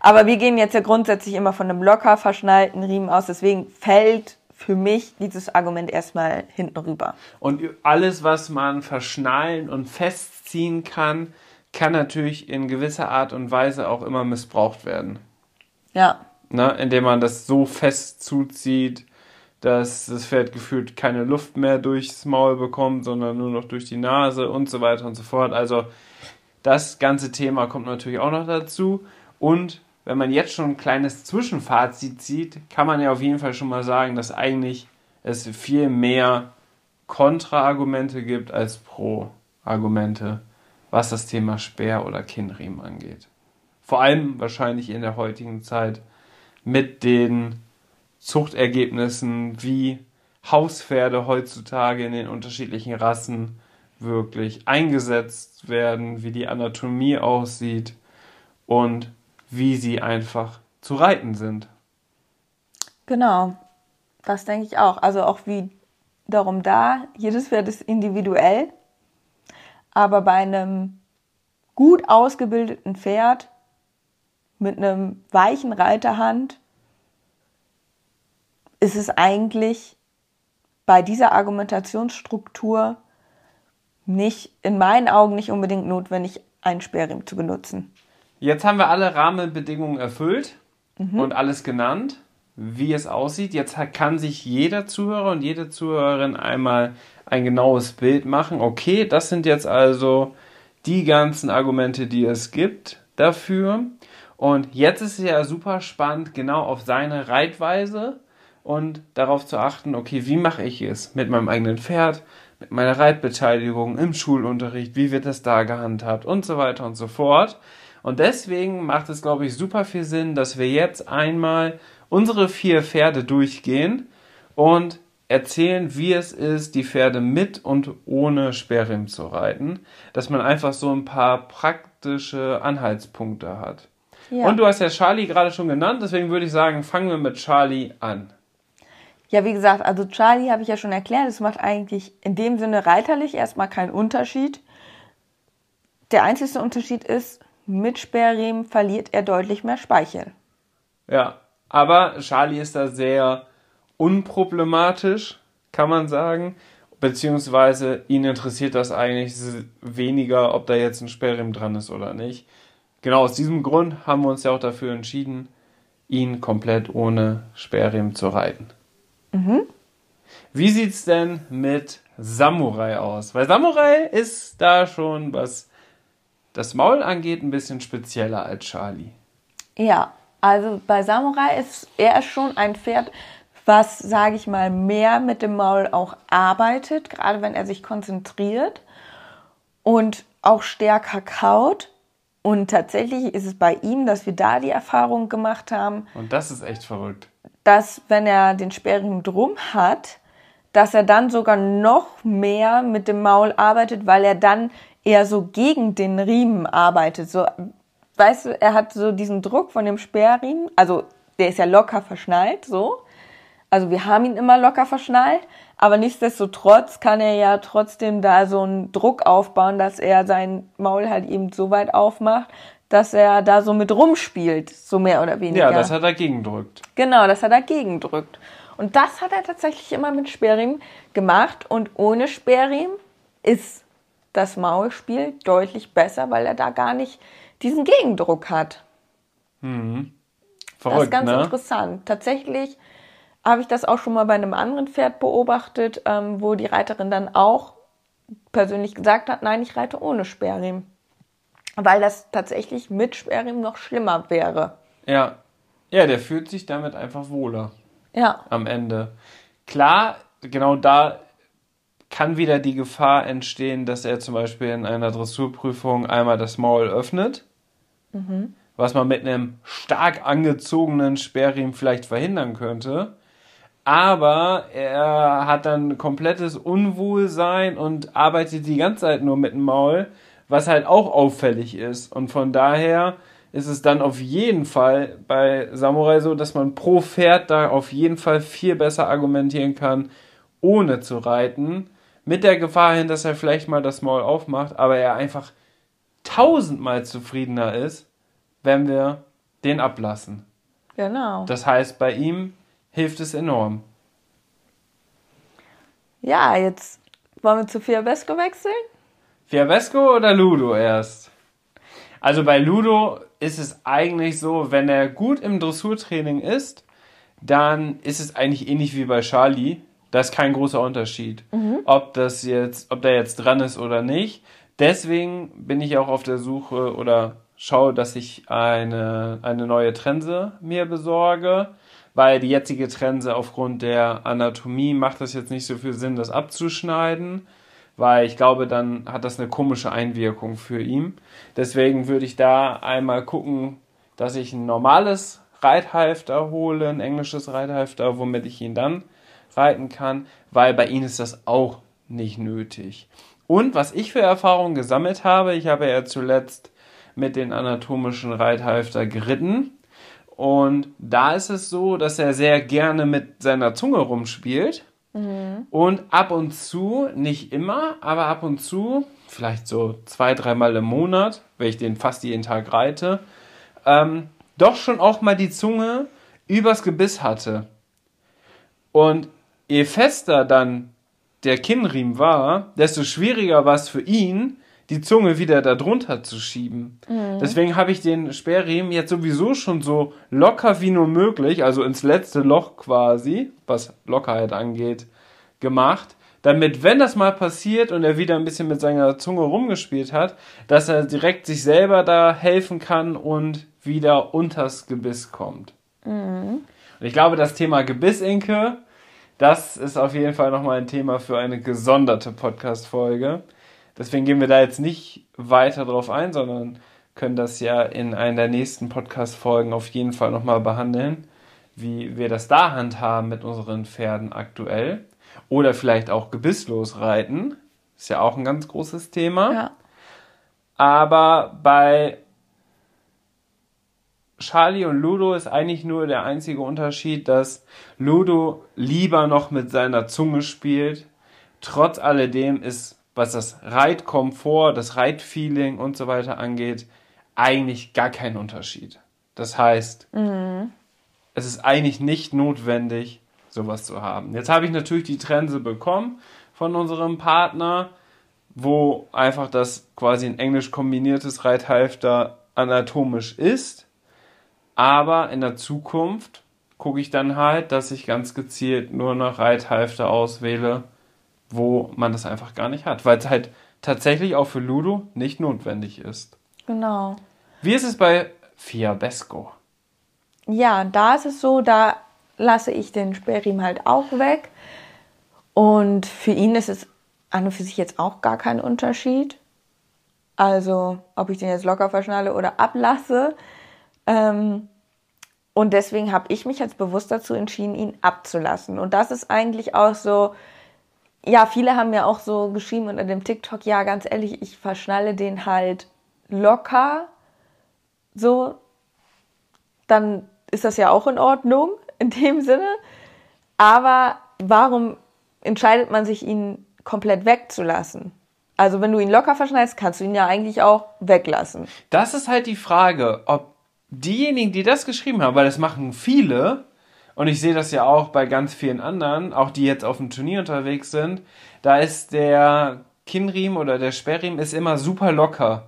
Aber wir gehen jetzt ja grundsätzlich immer von einem locker verschnallten Riemen aus, deswegen fällt für mich dieses Argument erstmal hinten rüber. Und alles, was man verschnallen und festziehen kann, kann natürlich in gewisser Art und Weise auch immer missbraucht werden. Ja. Ne? Indem man das so fest zuzieht, dass das Pferd gefühlt keine Luft mehr durchs Maul bekommt, sondern nur noch durch die Nase und so weiter und so fort. Also das ganze Thema kommt natürlich auch noch dazu. Und wenn man jetzt schon ein kleines Zwischenfazit zieht, kann man ja auf jeden Fall schon mal sagen, dass eigentlich es viel mehr Kontraargumente gibt als Pro-Argumente, was das Thema Speer oder Kinnriemen angeht. Vor allem wahrscheinlich in der heutigen Zeit mit den Zuchtergebnissen, wie Hauspferde heutzutage in den unterschiedlichen Rassen wirklich eingesetzt werden, wie die Anatomie aussieht und wie sie einfach zu reiten sind. Genau, das denke ich auch. Also auch wie darum da, jedes Pferd ist individuell, aber bei einem gut ausgebildeten Pferd mit einem weichen Reiterhand ist es eigentlich bei dieser Argumentationsstruktur nicht, in meinen Augen nicht unbedingt notwendig, einen Sperrriemen zu benutzen. Jetzt haben wir alle Rahmenbedingungen erfüllt mhm. und alles genannt, wie es aussieht. Jetzt kann sich jeder Zuhörer und jede Zuhörerin einmal ein genaues Bild machen. Okay, das sind jetzt also die ganzen Argumente, die es gibt dafür. Und jetzt ist es ja super spannend, genau auf seine Reitweise und darauf zu achten, okay, wie mache ich es mit meinem eigenen Pferd, mit meiner Reitbeteiligung im Schulunterricht, wie wird das da gehandhabt und so weiter und so fort. Und deswegen macht es, glaube ich, super viel Sinn, dass wir jetzt einmal unsere vier Pferde durchgehen und erzählen, wie es ist, die Pferde mit und ohne Sperrriemen zu reiten, dass man einfach so ein paar praktische Anhaltspunkte hat. Ja. Und du hast ja Charlie gerade schon genannt, deswegen würde ich sagen, fangen wir mit Charlie an. Ja, wie gesagt, also Charlie habe ich ja schon erklärt, es macht eigentlich in dem Sinne reiterlich erstmal keinen Unterschied. Der einzige Unterschied ist, mit Sperrriemen verliert er deutlich mehr Speichel. Ja, aber Charlie ist da sehr unproblematisch, kann man sagen. Beziehungsweise ihn interessiert das eigentlich weniger, ob da jetzt ein Sperrriemen dran ist oder nicht. Genau aus diesem Grund haben wir uns ja auch dafür entschieden, ihn komplett ohne Sperrriemen zu reiten. Mhm. Wie sieht's denn mit Samurai aus? Weil Samurai ist da schon, was das Maul angeht, ein bisschen spezieller als Charlie. Ja, also bei Samurai ist er schon ein Pferd, was, sage ich mal, mehr mit dem Maul auch arbeitet, gerade wenn er sich konzentriert und auch stärker kaut. Und tatsächlich ist es bei ihm, dass wir da die Erfahrung gemacht haben. Und das ist echt verrückt dass wenn er den Sperrriemen drum hat, dass er dann sogar noch mehr mit dem Maul arbeitet, weil er dann eher so gegen den Riemen arbeitet. So, weißt du, er hat so diesen Druck von dem Sperrriemen, also der ist ja locker verschnallt, so. Also wir haben ihn immer locker verschnallt, aber nichtsdestotrotz kann er ja trotzdem da so einen Druck aufbauen, dass er sein Maul halt eben so weit aufmacht, dass er da so mit rumspielt, so mehr oder weniger. Ja, das hat er gegendrückt. Genau, das hat er gegendrückt. Und das hat er tatsächlich immer mit Sperrriemen gemacht und ohne Sperrriemen ist das Maulspiel deutlich besser, weil er da gar nicht diesen Gegendruck hat. Mhm. Verrückt, das ist ganz ne? interessant. Tatsächlich habe ich das auch schon mal bei einem anderen Pferd beobachtet, ähm, wo die Reiterin dann auch persönlich gesagt hat, nein, ich reite ohne Sperrriemen weil das tatsächlich mit Sperrriemen noch schlimmer wäre. Ja. Ja, der fühlt sich damit einfach wohler. Ja. Am Ende. Klar, genau da kann wieder die Gefahr entstehen, dass er zum Beispiel in einer Dressurprüfung einmal das Maul öffnet, mhm. was man mit einem stark angezogenen Sperrriemen vielleicht verhindern könnte. Aber er hat dann komplettes Unwohlsein und arbeitet die ganze Zeit nur mit dem Maul was halt auch auffällig ist. Und von daher ist es dann auf jeden Fall bei Samurai so, dass man pro Pferd da auf jeden Fall viel besser argumentieren kann, ohne zu reiten. Mit der Gefahr hin, dass er vielleicht mal das Maul aufmacht, aber er einfach tausendmal zufriedener ist, wenn wir den ablassen. Genau. Das heißt, bei ihm hilft es enorm. Ja, jetzt wollen wir zu Fiabesco wechseln? Fiabesco oder Ludo erst? Also bei Ludo ist es eigentlich so, wenn er gut im Dressurtraining ist, dann ist es eigentlich ähnlich wie bei Charlie. Da ist kein großer Unterschied, mhm. ob das jetzt, ob der jetzt dran ist oder nicht. Deswegen bin ich auch auf der Suche oder schaue, dass ich eine, eine neue Trense mir besorge, weil die jetzige Trense aufgrund der Anatomie macht das jetzt nicht so viel Sinn, das abzuschneiden, weil ich glaube, dann hat das eine komische Einwirkung für ihn. Deswegen würde ich da einmal gucken, dass ich ein normales Reithalfter hole, ein englisches Reithalfter, womit ich ihn dann reiten kann, weil bei ihnen ist das auch nicht nötig. Und was ich für Erfahrungen gesammelt habe, ich habe ja zuletzt mit den anatomischen Reithalfter geritten. Und da ist es so, dass er sehr gerne mit seiner Zunge rumspielt. Mhm. Und ab und zu, nicht immer, aber ab und zu, vielleicht so zwei, dreimal im Monat, wenn ich den fast jeden Tag reite, ähm, doch schon auch mal die Zunge übers Gebiss hatte. Und je fester dann der Kinnriemen war, desto schwieriger war es für ihn, die Zunge wieder da drunter zu schieben. Mhm. Deswegen habe ich den Sperrriemen jetzt sowieso schon so locker wie nur möglich, also ins letzte Loch quasi, was Lockerheit angeht, gemacht, damit, wenn das mal passiert und er wieder ein bisschen mit seiner Zunge rumgespielt hat, dass er direkt sich selber da helfen kann und wieder unters Gebiss kommt. Mhm. Und ich glaube, das Thema Gebissinke das ist auf jeden Fall nochmal ein Thema für eine gesonderte Podcast-Folge. Deswegen gehen wir da jetzt nicht weiter drauf ein, sondern können das ja in einer der nächsten Podcast-Folgen auf jeden Fall nochmal behandeln, wie wir das da handhaben mit unseren Pferden aktuell. Oder vielleicht auch gebisslos reiten. Ist ja auch ein ganz großes Thema. Ja. Aber bei Charlie und Ludo ist eigentlich nur der einzige Unterschied, dass Ludo lieber noch mit seiner Zunge spielt. Trotz alledem ist, was das Reitkomfort, das Reitfeeling und so weiter angeht, eigentlich gar kein Unterschied. Das heißt, mhm. es ist eigentlich nicht notwendig, sowas zu haben. Jetzt habe ich natürlich die Trense bekommen von unserem Partner, wo einfach das quasi ein englisch kombiniertes Reithalfter anatomisch ist aber in der Zukunft gucke ich dann halt, dass ich ganz gezielt nur noch Reithalfter auswähle, wo man das einfach gar nicht hat, weil es halt tatsächlich auch für Ludo nicht notwendig ist. Genau. Wie ist es bei Fiabesco? Ja, da ist es so, da lasse ich den Sperrriemen halt auch weg. Und für ihn ist es an und für sich jetzt auch gar kein Unterschied. Also, ob ich den jetzt locker verschnalle oder ablasse. Ähm, und deswegen habe ich mich jetzt bewusst dazu entschieden, ihn abzulassen. Und das ist eigentlich auch so, ja, viele haben ja auch so geschrieben unter dem TikTok, ja, ganz ehrlich, ich verschnalle den halt locker. So, dann ist das ja auch in Ordnung in dem Sinne. Aber warum entscheidet man sich, ihn komplett wegzulassen? Also wenn du ihn locker verschneidest, kannst du ihn ja eigentlich auch weglassen. Das ist halt die Frage, ob diejenigen, die das geschrieben haben, weil das machen viele, und ich sehe das ja auch bei ganz vielen anderen, auch die jetzt auf dem Turnier unterwegs sind, da ist der Kinnriemen oder der Sperrriemen ist immer super locker.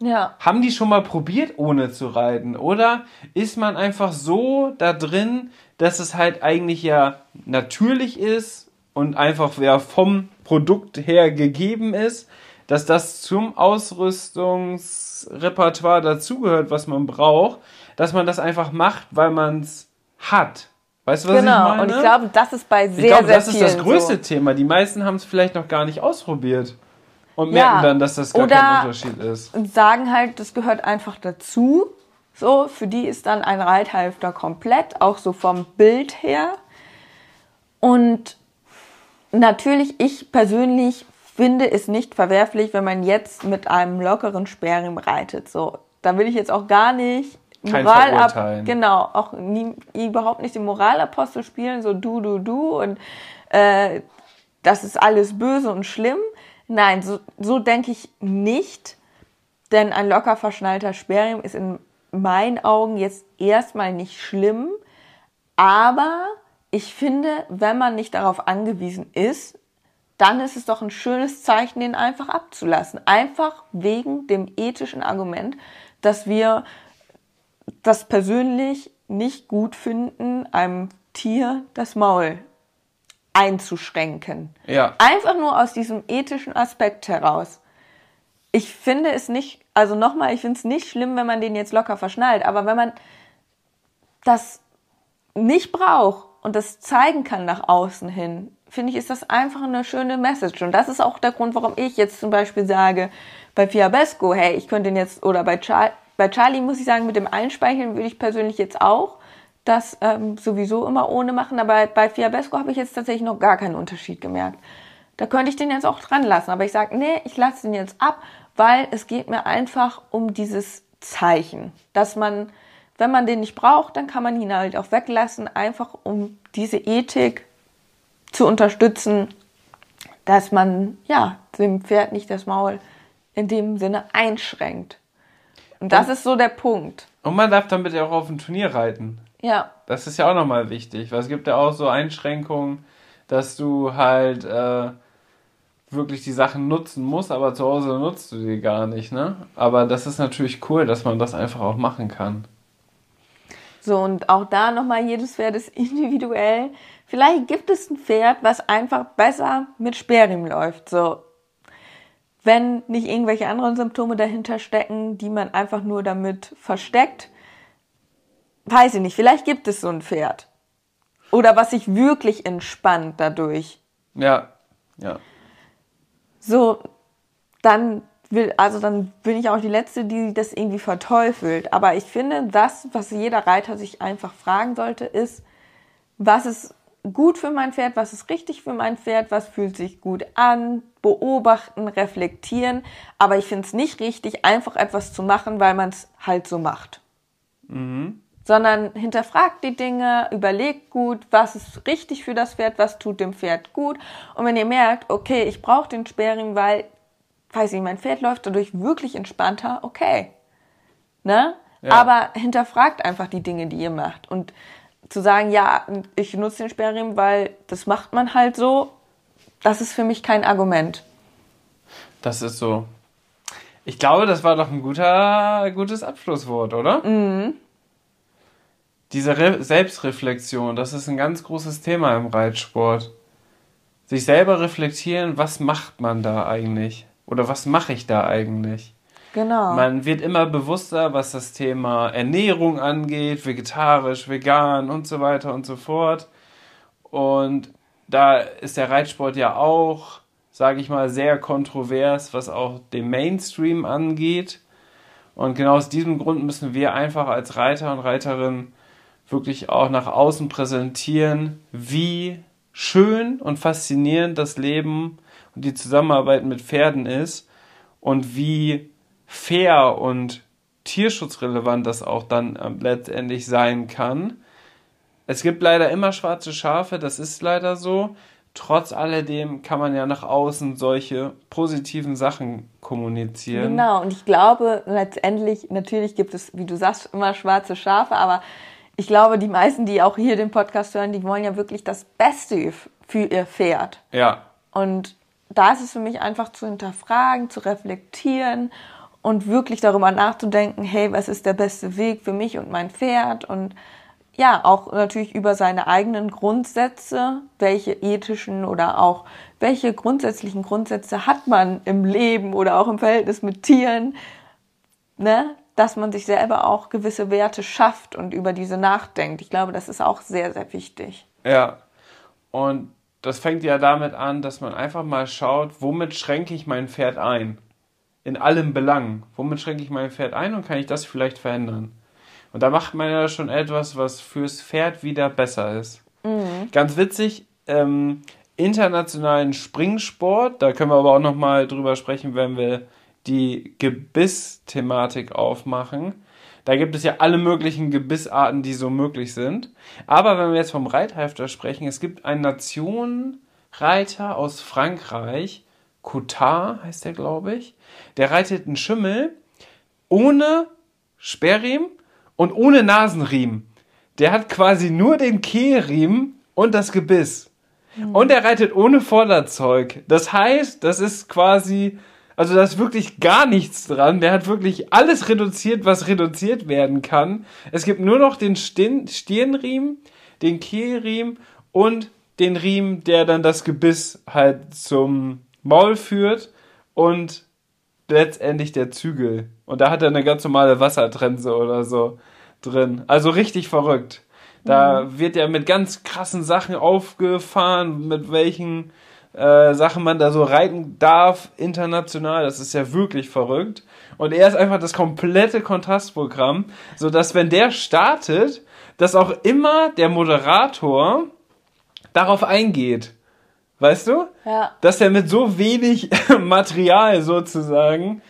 Ja. Haben die schon mal probiert, ohne zu reiten? Oder ist man einfach so da drin, dass es halt eigentlich ja natürlich ist und einfach ja vom Produkt her gegeben ist, dass das zum Ausrüstungsrepertoire dazugehört, was man braucht, dass man das einfach macht, weil man es hat. Weißt du, was genau. ich meine? Genau, und ich glaube, das ist bei sehr, ich glaube, sehr das ist das größte so. Thema. Die meisten haben es vielleicht noch gar nicht ausprobiert und merken ja, dann, dass das gar kein Unterschied ist. Und sagen halt, das gehört einfach dazu. So, für die ist dann ein Reithalfter komplett, auch so vom Bild her. Und natürlich, ich persönlich finde es nicht verwerflich, wenn man jetzt mit einem lockeren Sperrriemen reitet. So, da will ich jetzt auch gar nicht Moral genau, auch nie, überhaupt nicht den Moralapostel spielen, so du, du, du und äh, das ist alles böse und schlimm. Nein, so, so denke ich nicht, denn ein locker verschnallter Sperrriemen ist in meinen Augen jetzt erstmal nicht schlimm, aber ich finde, wenn man nicht darauf angewiesen ist, dann ist es doch ein schönes Zeichen, den einfach abzulassen. Einfach wegen dem ethischen Argument dass wir das persönlich nicht gut finden, einem Tier das Maul einzuschränken. Ja. Einfach nur aus diesem ethischen Aspekt heraus. Ich finde es nicht, also nochmal, ich finde es nicht schlimm, wenn man den jetzt locker verschnallt, aber wenn man das nicht braucht und das zeigen kann nach außen hin, finde ich, ist das einfach eine schöne Message. Und das ist auch der Grund, warum ich jetzt zum Beispiel sage, bei Fiabesco, hey, ich könnte den jetzt, oder bei, Char bei Charlie muss ich sagen, mit dem Einspeicheln würde ich persönlich jetzt auch das ähm, sowieso immer ohne machen, aber bei Fiabesco habe ich jetzt tatsächlich noch gar keinen Unterschied gemerkt. Da könnte ich den jetzt auch dran lassen, aber ich sage, nee, ich lasse den jetzt ab, weil es geht mir einfach um dieses Zeichen, dass man, wenn man den nicht braucht, dann kann man ihn halt auch weglassen, einfach um diese Ethik zu unterstützen, dass man ja dem Pferd nicht das Maul in dem Sinne einschränkt. Und das und, ist so der Punkt. Und man darf damit ja auch auf ein Turnier reiten. Ja. Das ist ja auch nochmal wichtig, weil es gibt ja auch so Einschränkungen, dass du halt äh, wirklich die Sachen nutzen musst, aber zu Hause nutzt du die gar nicht, ne? Aber das ist natürlich cool, dass man das einfach auch machen kann. So, und auch da nochmal, jedes Pferd ist individuell. Vielleicht gibt es ein Pferd, was einfach besser mit Sperrriemen läuft. So, wenn nicht irgendwelche anderen Symptome dahinter stecken, die man einfach nur damit versteckt. Weiß ich nicht, vielleicht gibt es so ein Pferd. Oder was sich wirklich entspannt dadurch. Ja, ja. So, dann will, also dann bin ich auch die Letzte, die das irgendwie verteufelt. Aber ich finde, das, was jeder Reiter sich einfach fragen sollte, ist, was ist gut für mein Pferd, was ist richtig für mein Pferd, was fühlt sich gut an, beobachten, reflektieren. Aber ich finde es nicht richtig, einfach etwas zu machen, weil man es halt so macht. Mhm. Sondern hinterfragt die Dinge, überlegt gut, was ist richtig für das Pferd, was tut dem Pferd gut. Und wenn ihr merkt, okay, ich brauche den Sperring, weil, weiß ich, mein Pferd läuft dadurch wirklich entspannter, okay. Ne? Ja. Aber hinterfragt einfach die Dinge, die ihr macht. Und zu sagen, ja, ich nutze den Sperrriemen, weil das macht man halt so, das ist für mich kein Argument. Das ist so. Ich glaube, das war doch ein guter, gutes Abschlusswort, oder? Mhm. Diese Re Selbstreflexion, das ist ein ganz großes Thema im Reitsport. Sich selber reflektieren, was macht man da eigentlich? Oder was mache ich da eigentlich? Genau. Man wird immer bewusster, was das Thema Ernährung angeht, vegetarisch, vegan und so weiter und so fort. Und da ist der Reitsport ja auch, sage ich mal, sehr kontrovers, was auch den Mainstream angeht. Und genau aus diesem Grund müssen wir einfach als Reiter und Reiterin wirklich auch nach außen präsentieren, wie schön und faszinierend das Leben und die Zusammenarbeit mit Pferden ist und wie fair und tierschutzrelevant das auch dann ähm, letztendlich sein kann. Es gibt leider immer schwarze Schafe, das ist leider so. Trotz alledem kann man ja nach außen solche positiven Sachen kommunizieren. Genau, und ich glaube letztendlich, natürlich gibt es, wie du sagst, immer schwarze Schafe, aber ich glaube, die meisten, die auch hier den Podcast hören, die wollen ja wirklich das Beste für ihr Pferd. Ja. Und da ist es für mich einfach zu hinterfragen, zu reflektieren und wirklich darüber nachzudenken, hey, was ist der beste Weg für mich und mein Pferd und ja, auch natürlich über seine eigenen Grundsätze, welche ethischen oder auch welche grundsätzlichen Grundsätze hat man im Leben oder auch im Verhältnis mit Tieren, ne? dass man sich selber auch gewisse Werte schafft und über diese nachdenkt. Ich glaube, das ist auch sehr, sehr wichtig. Ja, und das fängt ja damit an, dass man einfach mal schaut, womit schränke ich mein Pferd ein? In allem Belang. Womit schränke ich mein Pferd ein und kann ich das vielleicht verändern? Und da macht man ja schon etwas, was fürs Pferd wieder besser ist. Mhm. Ganz witzig, ähm, internationalen Springsport, da können wir aber auch nochmal drüber sprechen, wenn wir die Gebiss-Thematik aufmachen. Da gibt es ja alle möglichen Gebissarten, die so möglich sind. Aber wenn wir jetzt vom Reithalfter sprechen, es gibt einen Nationenreiter aus Frankreich, Cotard heißt der, glaube ich. Der reitet einen Schimmel ohne Sperrriemen und ohne Nasenriemen. Der hat quasi nur den Kehlriemen und das Gebiss. Mhm. Und er reitet ohne Vorderzeug. Das heißt, das ist quasi, Also da ist wirklich gar nichts dran. Der hat wirklich alles reduziert, was reduziert werden kann. Es gibt nur noch den Stirn Stirnriemen, den Kehlriemen und den Riemen, der dann das Gebiss halt zum Maul führt und letztendlich der Zügel. Und da hat er eine ganz normale Wassertrense oder so drin. Also richtig verrückt. Da mhm. wird er mit ganz krassen Sachen aufgefahren, mit welchen äh, Sachen man da so reiten darf, international. Das ist ja wirklich verrückt. Und er ist einfach das komplette Kontrastprogramm, so dass wenn der startet, dass auch immer der Moderator darauf eingeht. Weißt du? Ja. Dass er mit so wenig Material sozusagen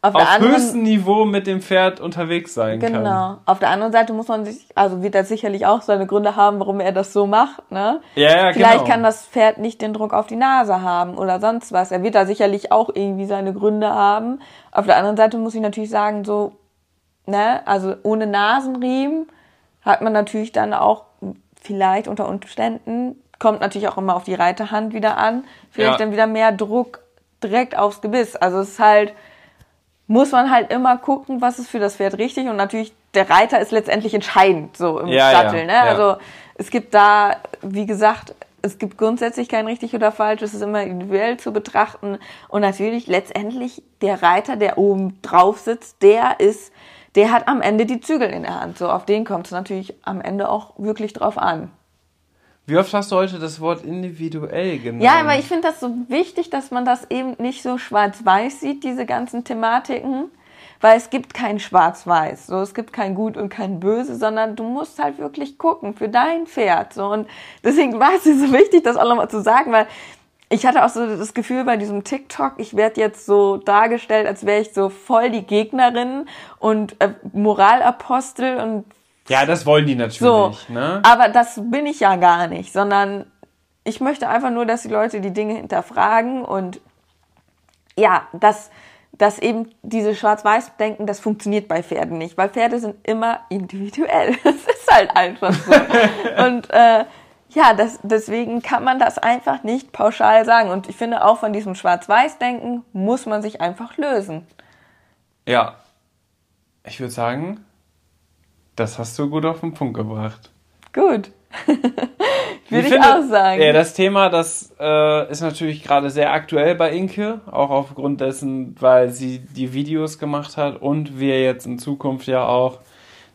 auf, auf anderen, höchstem Niveau mit dem Pferd unterwegs sein genau. kann. Genau. Auf der anderen Seite muss man sich, also wird er sicherlich auch seine Gründe haben, warum er das so macht, ne? Ja, ja Vielleicht genau. kann das Pferd nicht den Druck auf die Nase haben oder sonst was. Er wird da sicherlich auch irgendwie seine Gründe haben. Auf der anderen Seite muss ich natürlich sagen, so, ne, also ohne Nasenriemen hat man natürlich dann auch vielleicht unter Umständen, kommt natürlich auch immer auf die Reiterhand wieder an, vielleicht ja. dann wieder mehr Druck direkt aufs Gebiss. Also es ist halt, muss man halt immer gucken, was ist für das Pferd richtig und natürlich der Reiter ist letztendlich entscheidend so im ja, Sattel. Ja, ne? Ja. Also es gibt da, wie gesagt, es gibt grundsätzlich kein richtig oder falsch, es ist immer individuell zu betrachten und natürlich letztendlich der Reiter, der oben drauf sitzt, der ist, der hat am Ende die Zügel in der Hand. So auf den kommt es natürlich am Ende auch wirklich drauf an. Wie oft hast du heute das Wort individuell genannt? Ja, aber ich finde das so wichtig, dass man das eben nicht so schwarz-weiß sieht, diese ganzen Thematiken. Weil es gibt kein Schwarz-Weiß, so es gibt kein Gut und kein Böse, sondern du musst halt wirklich gucken für dein Pferd. So und deswegen war es so wichtig, das auch nochmal zu sagen, weil ich hatte auch so das Gefühl bei diesem TikTok, ich werde jetzt so dargestellt, als wäre ich so voll die Gegnerin und äh, Moralapostel und ja, das wollen die natürlich. So, ne? Aber das bin ich ja gar nicht, sondern ich möchte einfach nur, dass die Leute die Dinge hinterfragen und ja, dass, dass eben diese Schwarz-Weiß-Denken, das funktioniert bei Pferden nicht, weil Pferde sind immer individuell. Das ist halt einfach so. und äh, ja, das, deswegen kann man das einfach nicht pauschal sagen. Und ich finde, auch von diesem Schwarz-Weiß-Denken muss man sich einfach lösen. Ja, ich würde sagen, das hast du gut auf den Punkt gebracht. Gut. Würde ich finde, auch sagen. Ja, das Thema, das äh, ist natürlich gerade sehr aktuell bei Inke, auch aufgrund dessen, weil sie die Videos gemacht hat und wir jetzt in Zukunft ja auch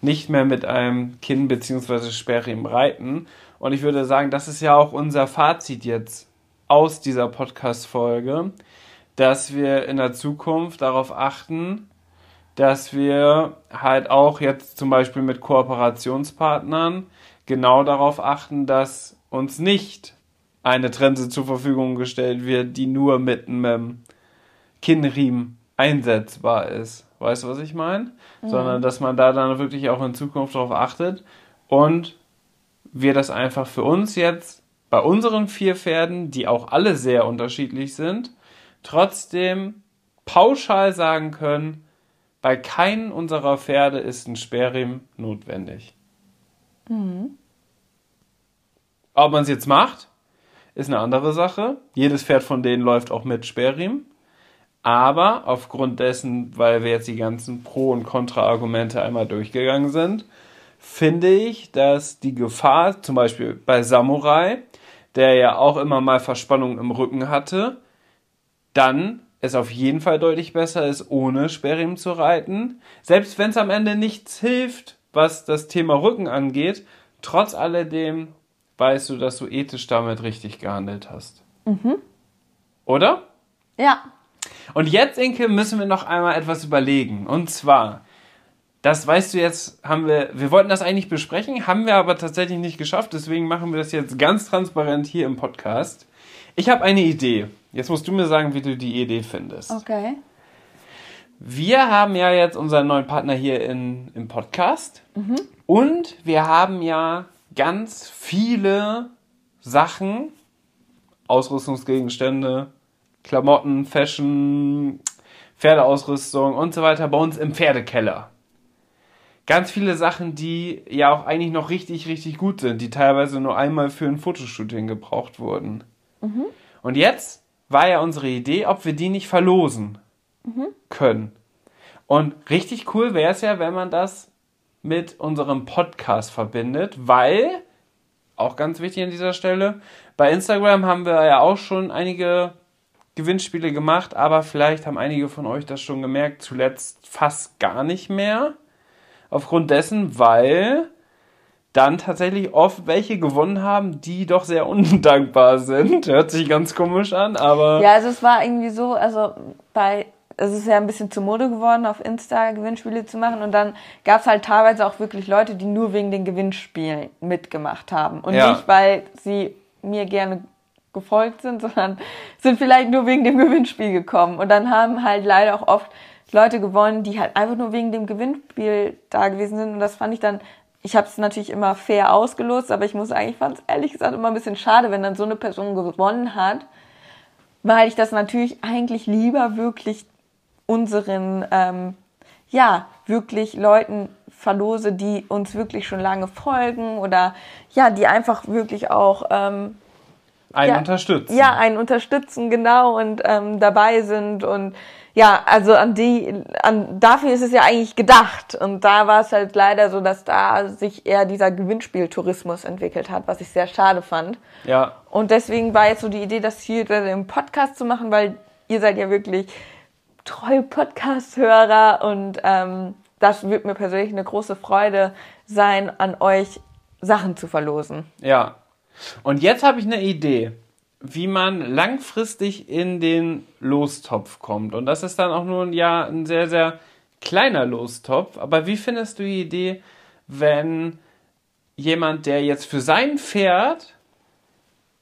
nicht mehr mit einem Kinn bzw. Sperrriemen reiten. Und ich würde sagen, das ist ja auch unser Fazit jetzt aus dieser Podcast-Folge, dass wir in der Zukunft darauf achten, dass wir halt auch jetzt zum Beispiel mit Kooperationspartnern genau darauf achten, dass uns nicht eine Trense zur Verfügung gestellt wird, die nur mit einem Kinnriemen einsetzbar ist. Weißt du, was ich meine? Mhm. Sondern dass man da dann wirklich auch in Zukunft darauf achtet und wir das einfach für uns jetzt bei unseren vier Pferden, die auch alle sehr unterschiedlich sind, trotzdem pauschal sagen können, bei keinem unserer Pferde ist ein Sperrriemen notwendig. Mhm. Ob man es jetzt macht, ist eine andere Sache. Jedes Pferd von denen läuft auch mit Sperrriemen. Aber aufgrund dessen, weil wir jetzt die ganzen Pro- und Kontra-Argumente einmal durchgegangen sind, finde ich, dass die Gefahr, zum Beispiel bei Samurai, der ja auch immer mal Verspannungen im Rücken hatte, dann es auf jeden Fall deutlich besser ist, ohne Sperrriemen zu reiten. Selbst wenn es am Ende nichts hilft, was das Thema Rücken angeht, trotz alledem weißt du, dass du ethisch damit richtig gehandelt hast. Mhm. Oder? Ja. Und jetzt, Inke, müssen wir noch einmal etwas überlegen. Und zwar, das weißt du jetzt, haben wir, wir wollten das eigentlich besprechen, haben wir aber tatsächlich nicht geschafft, deswegen machen wir das jetzt ganz transparent hier im Podcast. Ich habe eine Idee. Jetzt musst du mir sagen, wie du die Idee findest. Okay. Wir haben ja jetzt unseren neuen Partner hier in, im Podcast. Mhm. Und wir haben ja ganz viele Sachen, Ausrüstungsgegenstände, Klamotten, Fashion, Pferdeausrüstung und so weiter bei uns im Pferdekeller. Ganz viele Sachen, die ja auch eigentlich noch richtig, richtig gut sind, die teilweise nur einmal für ein Fotoshooting gebraucht wurden. Mhm. Und jetzt war ja unsere Idee, ob wir die nicht verlosen. können. Und richtig cool wäre es ja, wenn man das mit unserem Podcast verbindet, weil, auch ganz wichtig an dieser Stelle, bei Instagram haben wir ja auch schon einige Gewinnspiele gemacht, aber vielleicht haben einige von euch das schon gemerkt, zuletzt fast gar nicht mehr. Aufgrund dessen, weil dann tatsächlich oft welche gewonnen haben, die doch sehr undankbar sind. Hört sich ganz komisch an, aber. Ja, also es war irgendwie so, also bei, es ist ja ein bisschen zur Mode geworden, auf Insta Gewinnspiele zu machen und dann gab es halt teilweise auch wirklich Leute, die nur wegen den Gewinnspielen mitgemacht haben und Ja. nicht, weil sie mir gerne gefolgt sind, sondern sind vielleicht nur wegen dem Gewinnspiel gekommen und dann haben halt leider auch oft Leute gewonnen, die halt einfach nur wegen dem Gewinnspiel da gewesen sind und das fand ich dann ich habe es natürlich immer fair ausgelost, aber ich muss sagen, ich fand es ehrlich gesagt immer ein bisschen schade, wenn dann so eine Person gewonnen hat, weil ich das natürlich eigentlich lieber wirklich unseren, ähm, ja, wirklich Leuten verlose, die uns wirklich schon lange folgen oder ja, die einfach wirklich auch ähm, einen ja, unterstützen. ja, einen unterstützen, genau, und ähm, dabei sind und ja, also an die, an, dafür ist es ja eigentlich gedacht. Und da war es halt leider so, dass da sich eher dieser Gewinnspieltourismus entwickelt hat, was ich sehr schade fand. ja. Und deswegen war jetzt so die Idee, das hier im Podcast zu machen, weil ihr seid ja wirklich treue Podcast-Hörer und ähm, das wird mir persönlich eine große Freude sein, an euch Sachen zu verlosen. Ja. Und jetzt habe ich eine Idee, wie man langfristig in den Lostopf kommt. Und das ist dann auch nur ein, ja, ein sehr, sehr kleiner Lostopf. Aber wie findest du die Idee, wenn jemand, der jetzt für sein Pferd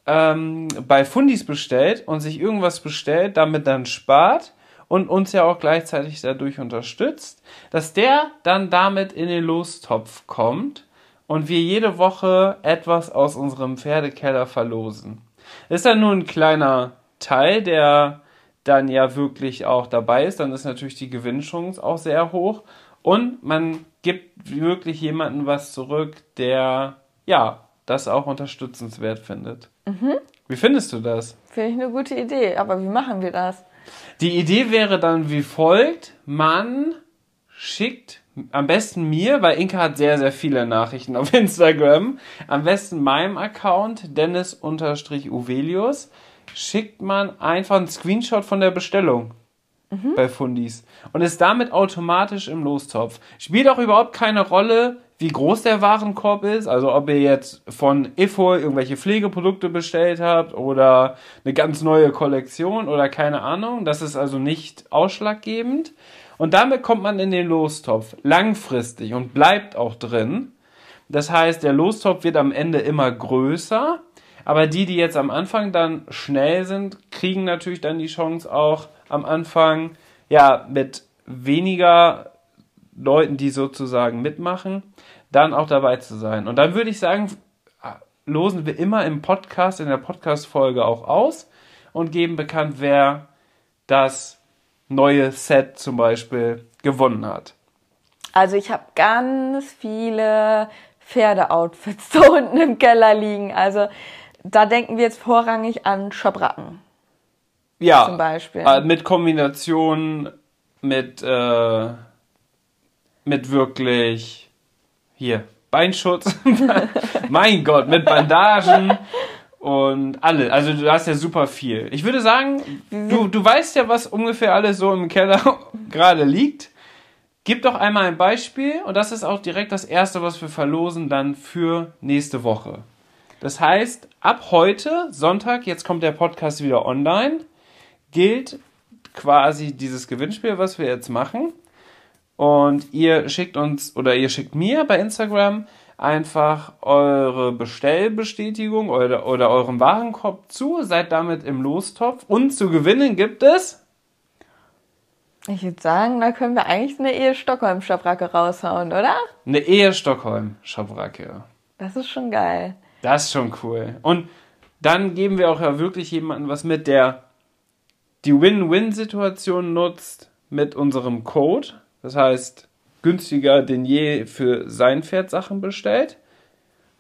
ähm, bei Fundis bestellt und sich irgendwas bestellt, damit dann spart und uns ja auch gleichzeitig dadurch unterstützt, dass der dann damit in den Lostopf kommt und wir jede Woche etwas aus unserem Pferdekeller verlosen. Ist dann nur ein kleiner Teil, der dann ja wirklich auch dabei ist, dann ist natürlich die Gewinnchance auch sehr hoch und man gibt wirklich jemanden was zurück, der ja das auch unterstützenswert findet. Wie findest du das? Finde ich eine gute Idee, aber wie machen wir das? Die Idee wäre dann wie folgt: Man schickt am besten mir, weil Inka hat sehr, sehr viele Nachrichten auf Instagram, am besten meinem Account, Dennis-Uvelius, schickt man einfach einen Screenshot von der Bestellung bei Fundis und ist damit automatisch im Lostopf. Spielt auch überhaupt keine Rolle, wie groß der Warenkorb ist, also ob ihr jetzt von Ifo irgendwelche Pflegeprodukte bestellt habt oder eine ganz neue Kollektion oder keine Ahnung. Das ist also nicht ausschlaggebend. Und damit kommt man in den Lostopf langfristig und bleibt auch drin. Das heißt, der Lostopf wird am Ende immer größer, aber die, die jetzt am Anfang dann schnell sind, kriegen natürlich dann die Chance auch am Anfang ja mit weniger Leuten, die sozusagen mitmachen, dann auch dabei zu sein. Und dann würde ich sagen, losen wir immer im Podcast, in der Podcast-Folge auch aus und geben bekannt, wer das neue Set zum Beispiel gewonnen hat. Also ich habe ganz viele Pferdeoutfits da unten im Keller liegen. Also da denken wir jetzt vorrangig an Schabracken Ja, zum Beispiel. äh, mit Kombination mit, äh, mit wirklich hier Beinschutz. mein Gott, mit Bandagen und alle. Also du hast ja super viel. Ich würde sagen, du, du weißt ja, was ungefähr alles so im Keller gerade liegt. Gib doch einmal ein Beispiel und das ist auch direkt das erste, was wir verlosen dann für nächste Woche. Das heißt, ab heute, Sonntag, jetzt kommt der Podcast wieder online, gilt quasi dieses Gewinnspiel, was wir jetzt machen. Und ihr schickt uns oder ihr schickt mir bei Instagram einfach eure Bestellbestätigung oder, oder euren Warenkorb zu, seid damit im Lostopf und zu gewinnen gibt es Ich würde sagen, da können wir eigentlich eine Ehe Stockholm-Schabracke raushauen, oder? eine Ehe Stockholm Schabracke. Das ist schon geil. Das ist schon cool. Und dann geben wir auch ja wirklich jemanden was mit, der die Win-Win-Situation nutzt mit unserem Code. Das heißt, günstiger denn je für sein Pferd Sachen bestellt.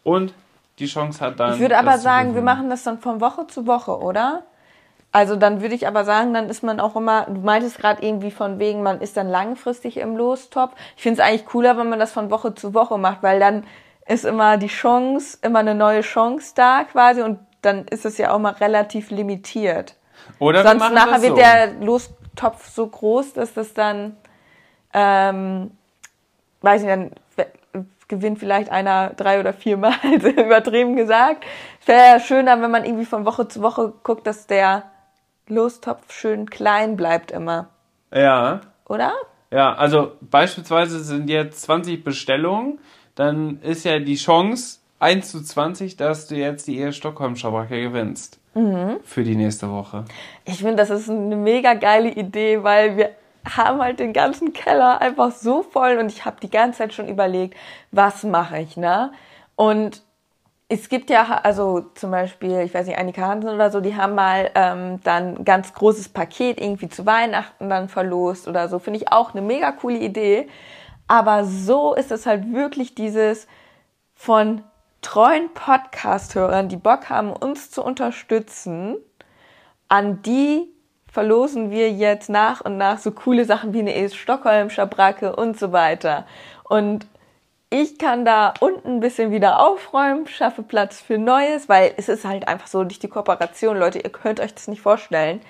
Und die Chance hat dann. Ich würde aber sagen, wir machen das dann von Woche zu Woche, oder? Also dann würde ich aber sagen, dann ist man auch immer, du meintest gerade irgendwie von wegen, man ist dann langfristig im Lostopf. Ich finde es eigentlich cooler, wenn man das von Woche zu Woche macht, weil dann ist immer die Chance, immer eine neue Chance da quasi und dann ist es ja auch mal relativ limitiert. Oder Sonst nachher wird so. der Lostopf so groß, dass das dann, ähm, weiß ich dann gewinnt vielleicht einer drei oder viermal, übertrieben gesagt. Es wäre ja schöner, wenn man irgendwie von Woche zu Woche guckt, dass der Lostopf schön klein bleibt immer. Ja. Oder? Ja, also beispielsweise sind jetzt 20 Bestellungen, dann ist ja die Chance 1 zu 20, dass du jetzt die Ehe Stockholm Schabracke gewinnst. Mhm. Für die nächste Woche. Ich finde, das ist eine mega geile Idee, weil wir haben halt den ganzen Keller einfach so voll und ich habe die ganze Zeit schon überlegt, was mache ich, ne? Und es gibt ja, also zum Beispiel, ich weiß nicht, Annika Hansen oder so, die haben mal ähm, dann ein ganz großes Paket irgendwie zu Weihnachten dann verlost oder so. Finde ich auch eine mega coole Idee. Aber so ist es halt wirklich dieses von treuen Podcast-Hörern, die Bock haben, uns zu unterstützen, an die verlosen wir jetzt nach und nach so coole Sachen wie eine ES Stockholm, Schabracke und so weiter. Und ich kann da unten ein bisschen wieder aufräumen, schaffe Platz für Neues, weil es ist halt einfach so durch die Kooperation, Leute, ihr könnt euch das nicht vorstellen.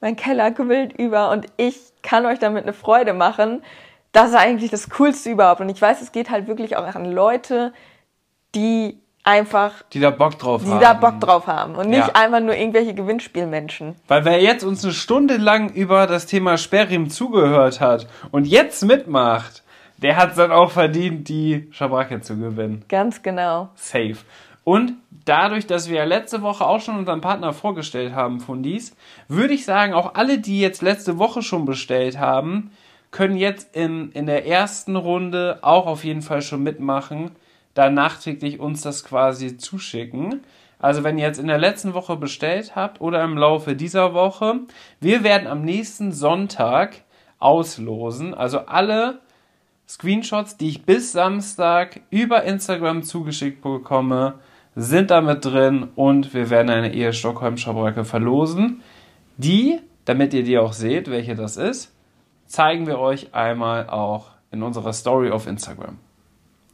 Mein Keller quillt über und ich kann euch damit eine Freude machen. Das ist eigentlich das Coolste überhaupt. Und ich weiß, es geht halt wirklich auch an Leute, die einfach. Die da Bock drauf die haben. Die da Bock drauf haben. Und nicht ja. einfach nur irgendwelche Gewinnspielmenschen. Weil wer jetzt uns eine Stunde lang über das Thema Sperrim zugehört hat und jetzt mitmacht, der hat es dann auch verdient, die Schabracke zu gewinnen. Ganz genau. Safe. Und dadurch, dass wir letzte Woche auch schon unseren Partner vorgestellt haben, Fundis, würde ich sagen, auch alle, die jetzt letzte Woche schon bestellt haben, können jetzt in, in der ersten Runde auch auf jeden Fall schon mitmachen, da nachträglich uns das quasi zuschicken. Also wenn ihr jetzt in der letzten Woche bestellt habt oder im Laufe dieser Woche, wir werden am nächsten Sonntag auslosen. Also alle Screenshots, die ich bis Samstag über Instagram zugeschickt bekomme, sind damit drin und wir werden eine Ehe Stockholm Schabracke verlosen. Die, damit ihr die auch seht, welche das ist, zeigen wir euch einmal auch in unserer Story auf Instagram.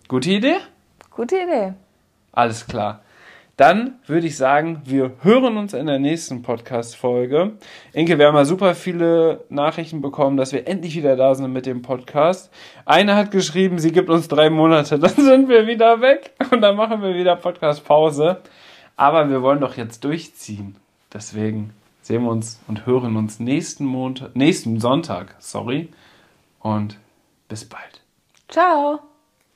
Gute Idee? Gute Idee. Alles klar. Dann würde ich sagen, wir hören uns in der nächsten Podcast-Folge. Inke, wir haben ja super viele Nachrichten bekommen, dass wir endlich wieder da sind mit dem Podcast. Eine hat geschrieben, sie gibt uns drei Monate, dann sind wir wieder weg und dann machen wir wieder Podcast-Pause. Aber wir wollen doch jetzt durchziehen. Deswegen sehen wir uns und hören uns nächsten Montag, nächsten Sonntag, sorry. Und bis bald. Ciao.